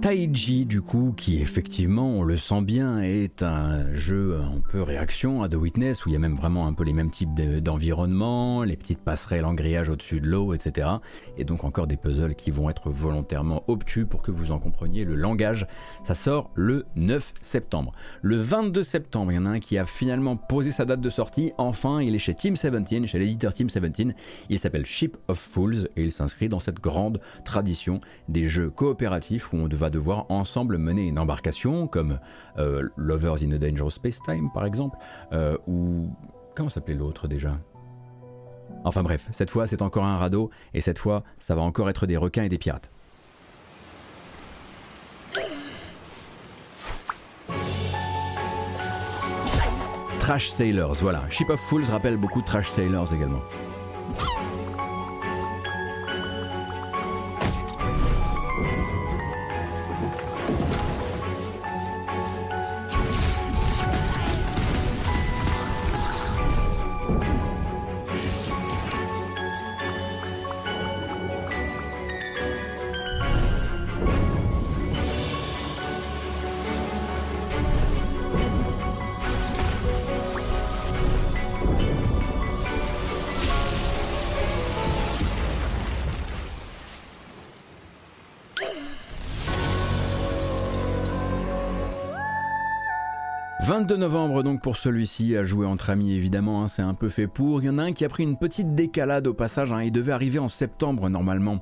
Speaker 1: Taiji, du coup, qui effectivement, on le sent bien, est un jeu un peu réaction à The Witness, où il y a même vraiment un peu les mêmes types d'environnement, les petites passerelles en grillage au-dessus de l'eau, etc. Et donc encore des puzzles qui vont être volontairement obtus pour que vous en compreniez le langage. Ça sort le 9 septembre. Le 22 septembre, il y en a un qui a finalement posé sa date de sortie. Enfin, il est chez Team 17, chez l'éditeur Team 17. Il s'appelle Ship of Fools et il s'inscrit dans cette grande tradition des jeux coopératifs où on va devoir ensemble mener une embarcation, comme euh, Lovers in a Dangerous Space Time par exemple, euh, ou comment s'appelait l'autre déjà? Enfin bref, cette fois c'est encore un radeau, et cette fois ça va encore être des requins et des pirates. Trash Sailors, voilà. Ship of Fools rappelle beaucoup Trash Sailors également. 22 novembre donc pour celui-ci, à jouer entre amis évidemment, hein, c'est un peu fait pour. Il y en a un qui a pris une petite décalade au passage, hein, il devait arriver en septembre normalement.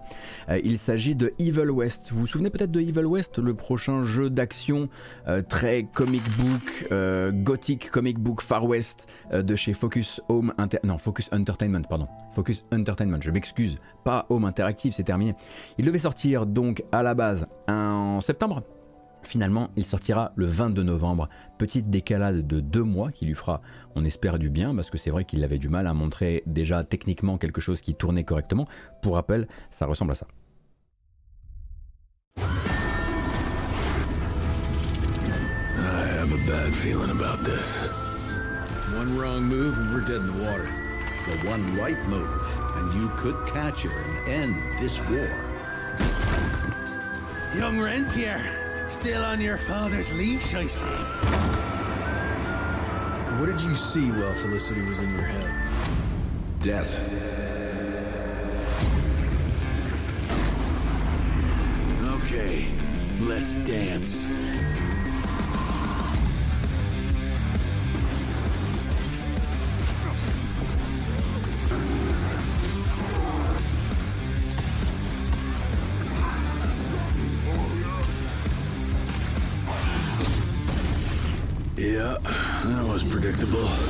Speaker 1: Euh, il s'agit de Evil West. Vous vous souvenez peut-être de Evil West, le prochain jeu d'action euh, très comic book, euh, gothic comic book Far West de chez Focus Home non Focus Entertainment pardon, Focus Entertainment. Je m'excuse, pas Home Interactive, c'est terminé. Il devait sortir donc à la base en septembre Finalement, il sortira le 22 novembre. Petite décalade de deux mois qui lui fera, on espère, du bien, parce que c'est vrai qu'il avait du mal à montrer déjà techniquement quelque chose qui tournait correctement. Pour rappel, ça ressemble à ça.
Speaker 8: I have a bad feeling about this.
Speaker 10: One wrong move and we're dead in the water.
Speaker 11: The one right move, and you could catch her and end this war.
Speaker 8: Young Rentier, Still on your father's leash, I see.
Speaker 10: What did you see while Felicity was in your head?
Speaker 11: Death.
Speaker 8: Okay, let's dance. impossible.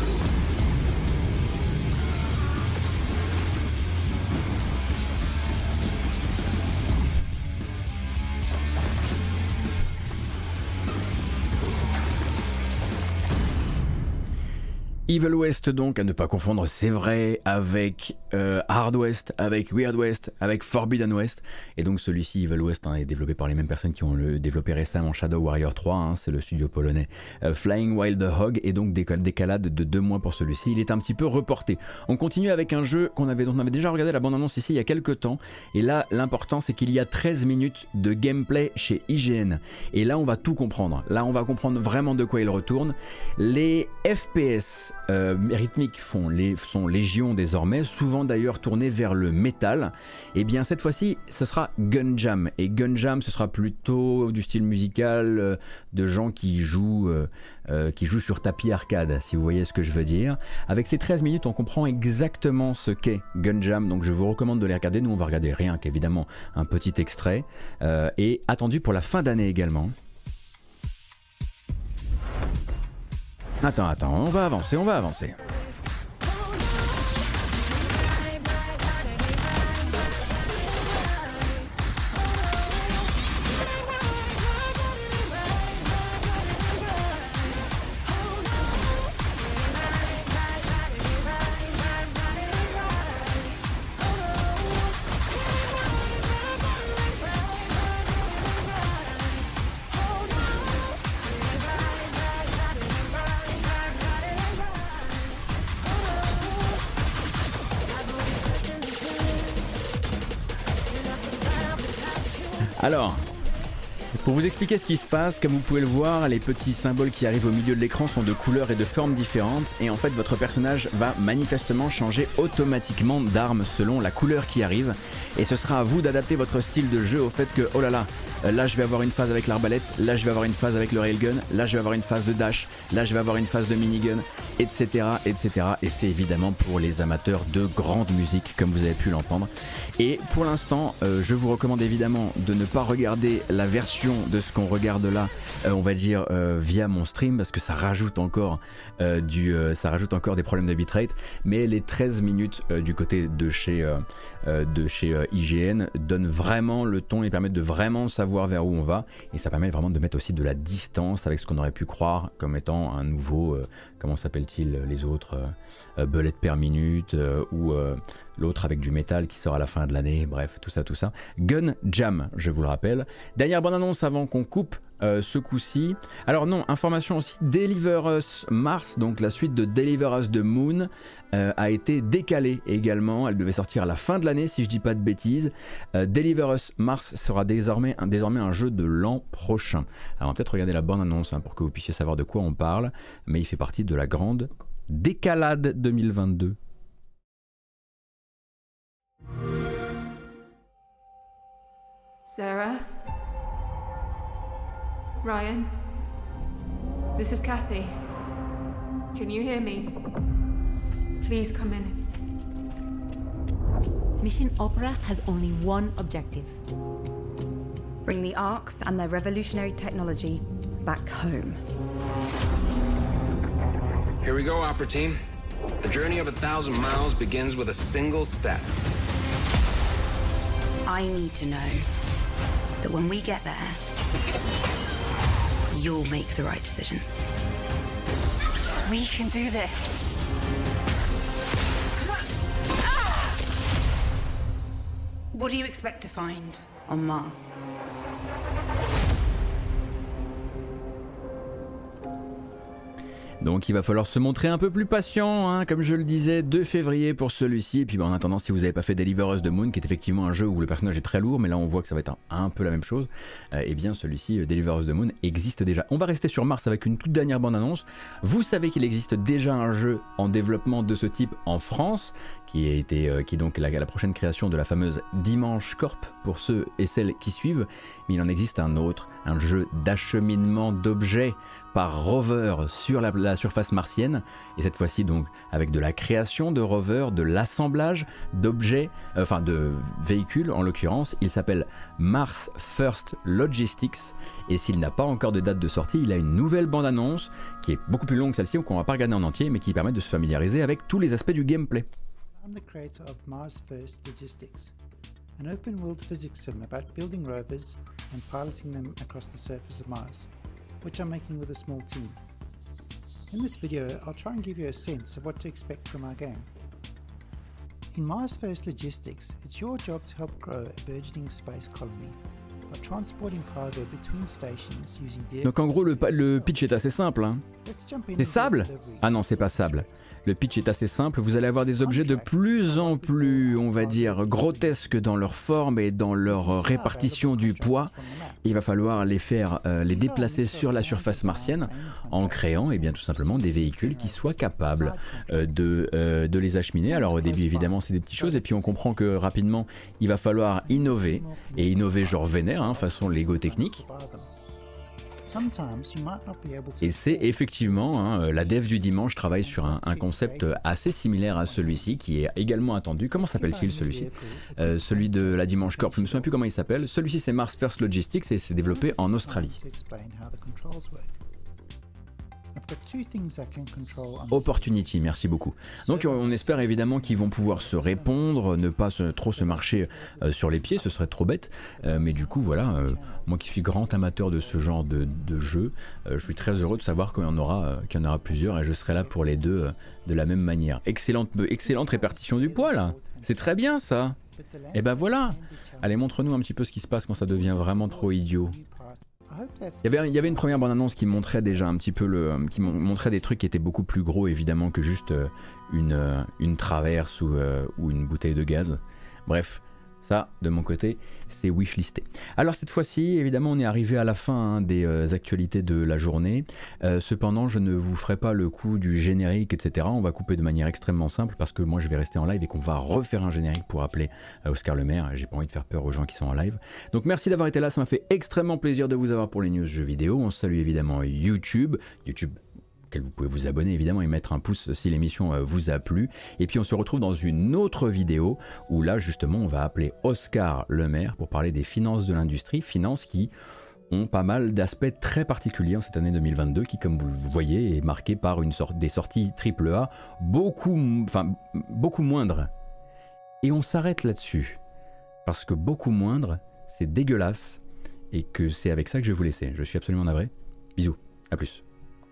Speaker 1: Evil West donc, à ne pas confondre, c'est vrai, avec euh, Hard West, avec Weird West, avec Forbidden West. Et donc celui-ci, Evil West, hein, est développé par les mêmes personnes qui ont le développé récemment Shadow Warrior 3, hein, c'est le studio polonais euh, Flying Wild Hog, et donc décalade de deux mois pour celui-ci. Il est un petit peu reporté. On continue avec un jeu qu'on avait, on avait déjà regardé la bande-annonce ici il y a quelques temps. Et là, l'important, c'est qu'il y a 13 minutes de gameplay chez IGN. Et là, on va tout comprendre. Là, on va comprendre vraiment de quoi il retourne. Les FPS euh, rythmiques font les, sont légion désormais, souvent d'ailleurs tournés vers le métal. Et eh bien cette fois-ci, ce sera Gunjam. Et Gunjam, ce sera plutôt du style musical euh, de gens qui jouent, euh, qui jouent sur tapis arcade, si vous voyez ce que je veux dire. Avec ces 13 minutes, on comprend exactement ce qu'est Gunjam. Donc je vous recommande de les regarder. Nous, on va regarder rien qu'évidemment un petit extrait. et attendu pour la fin d'année également. Attends, attends, on va avancer, on va avancer. Vous expliquer ce qui se passe, comme vous pouvez le voir, les petits symboles qui arrivent au milieu de l'écran sont de couleurs et de formes différentes. Et en fait votre personnage va manifestement changer automatiquement d'arme selon la couleur qui arrive. Et ce sera à vous d'adapter votre style de jeu au fait que oh là là, là je vais avoir une phase avec l'arbalète, là je vais avoir une phase avec le railgun, là je vais avoir une phase de dash, là je vais avoir une phase de minigun, etc. etc. Et c'est évidemment pour les amateurs de grande musique comme vous avez pu l'entendre. Et pour l'instant, euh, je vous recommande évidemment de ne pas regarder la version de ce qu'on regarde là, euh, on va dire euh, via mon stream, parce que ça rajoute encore euh, du, ça rajoute encore des problèmes de bitrate. Mais les 13 minutes du côté de chez, de chez IGN donnent vraiment le ton et permettent de vraiment savoir vers où on va. Et ça permet vraiment de mettre aussi de la distance avec ce qu'on aurait pu croire comme étant un nouveau, comment s'appelle-t-il les autres, bullet per minute ou l'autre avec du métal qui sort à la fin de l'année, bref, tout ça, tout ça. Gun Jam, je vous le rappelle. Dernière bonne annonce avant qu'on coupe euh, ce coup-ci. Alors non, information aussi, Deliver Us Mars, donc la suite de Deliver Us the Moon, euh, a été décalée également. Elle devait sortir à la fin de l'année, si je dis pas de bêtises. Euh, Deliver Us Mars sera désormais, un jeu de l'an prochain. Alors on peut-être regarder la bonne annonce hein, pour que vous puissiez savoir de quoi on parle, mais il fait partie de la grande décalade 2022.
Speaker 12: Sarah? Ryan? This is Kathy. Can you hear me? Please come in.
Speaker 13: Mission Opera has only one objective.
Speaker 9: Bring the Arks and their revolutionary technology back home.
Speaker 14: Here we go, Opera Team. The journey of a thousand miles begins with a single step.
Speaker 9: I need to know that when we get there, you'll make the right decisions. We can do this. What do you expect to find on Mars?
Speaker 1: Donc il va falloir se montrer un peu plus patient, hein, comme je le disais, 2 février pour celui-ci. Et puis en attendant, si vous n'avez pas fait Deliver Us the Moon, qui est effectivement un jeu où le personnage est très lourd, mais là on voit que ça va être un, peu la même chose, euh, eh bien celui-ci, euh, Deliver Us the Moon, existe déjà. On va rester sur Mars avec une toute dernière bande-annonce. Vous savez qu'il existe déjà un jeu en développement de ce type en France, euh, qui est donc la, la prochaine création de la fameuse Dimanche Corp pour ceux et celles qui suivent. Mais il en existe un autre, un jeu d'acheminement d'objets par rover sur la, surface martienne, et cette fois-ci donc avec de la création de rovers, de l'assemblage d'objets, euh, enfin de véhicules en l'occurrence. Il s'appelle Mars First Logistics, et s'il n'a pas encore de date de sortie, il a une nouvelle bande-annonce qui est beaucoup plus longue que celle-ci, qu'on va pas regarder en entier, mais qui permet de se familiariser avec tous les aspects du gameplay. An open world physics sim about building rovers and piloting them across the surface of Mars. which I'm making with a small team. In this video, I'll try and give you a sense of what to expect from our game. In Mars First Logistics, it's your job to help grow a burgeoning space colony by transporting cargo between stations using Donc en gros, le, le pitch est assez simple. Hein. C'est sable? Ah non, c'est pas sable. Le pitch est assez simple, vous allez avoir des objets de plus en plus, on va dire, grotesques dans leur forme et dans leur répartition du poids. Il va falloir les faire, euh, les déplacer sur la surface martienne en créant et eh bien, tout simplement des véhicules qui soient capables euh, de, euh, de les acheminer. Alors au début évidemment c'est des petites choses et puis on comprend que rapidement il va falloir innover et innover genre vénère, hein, façon Lego technique. Et c'est effectivement, hein, euh, la dev du dimanche travaille sur un, concept assez similaire à celui-ci qui est également attendu. Comment s'appelle-t-il celui-ci euh, Celui de la Dimanche Corp, je ne me souviens plus comment il s'appelle. Celui-ci c'est Mars First Logistics et c'est développé en Australie. Opportunity, merci beaucoup. Donc on espère évidemment qu'ils vont pouvoir se répondre, ne pas trop se marcher euh, sur les pieds, ce serait trop bête. Euh, mais du coup voilà, euh, moi qui suis grand amateur de ce genre de, jeu, je suis très heureux de savoir qu'il y en aura, y en aura plusieurs et je serai là pour les deux de la même manière. Excellente, excellente répartition du poids là. C'est très bien ça. Et ben voilà. Allez montre-nous un petit peu ce qui se passe quand ça devient vraiment trop idiot. Il y, avait, il y avait une première bande-annonce qui montrait déjà un petit peu le, qui montrait des trucs qui étaient beaucoup plus gros évidemment que juste euh, une, euh, une traverse euh, ou une bouteille de gaz. Bref, Ça, de mon côté, c'est wishlisté. Alors cette fois-ci, évidemment, on est arrivé à la fin hein, des euh, actualités de la journée. Euh, cependant, je ne vous ferai pas le coup du générique, etc. On va couper de manière extrêmement simple parce que moi, je vais rester en live et qu'on va refaire un générique pour appeler euh, Oscar Le Maire. J'ai pas envie de faire peur aux gens qui sont en live. Donc merci d'avoir été là. Ça m'a fait extrêmement plaisir de vous avoir pour les news jeux vidéo. On salue évidemment YouTube. YouTube vous pouvez vous abonner évidemment et mettre un pouce si l'émission euh, vous a plu. Et puis on se retrouve dans une autre vidéo où là justement on va appeler Oscar Le Maire pour parler des finances de l'industrie, finances qui ont pas mal d'aspects très particuliers en cette année 2022 qui comme vous voyez est marquée par une sorte des sorties AAA beaucoup, enfin, beaucoup moindres. Et on s'arrête là-dessus parce que beaucoup moindre c'est dégueulasse et que c'est avec ça que je vais vous laisser. Je suis absolument navré. Bisous, à plus.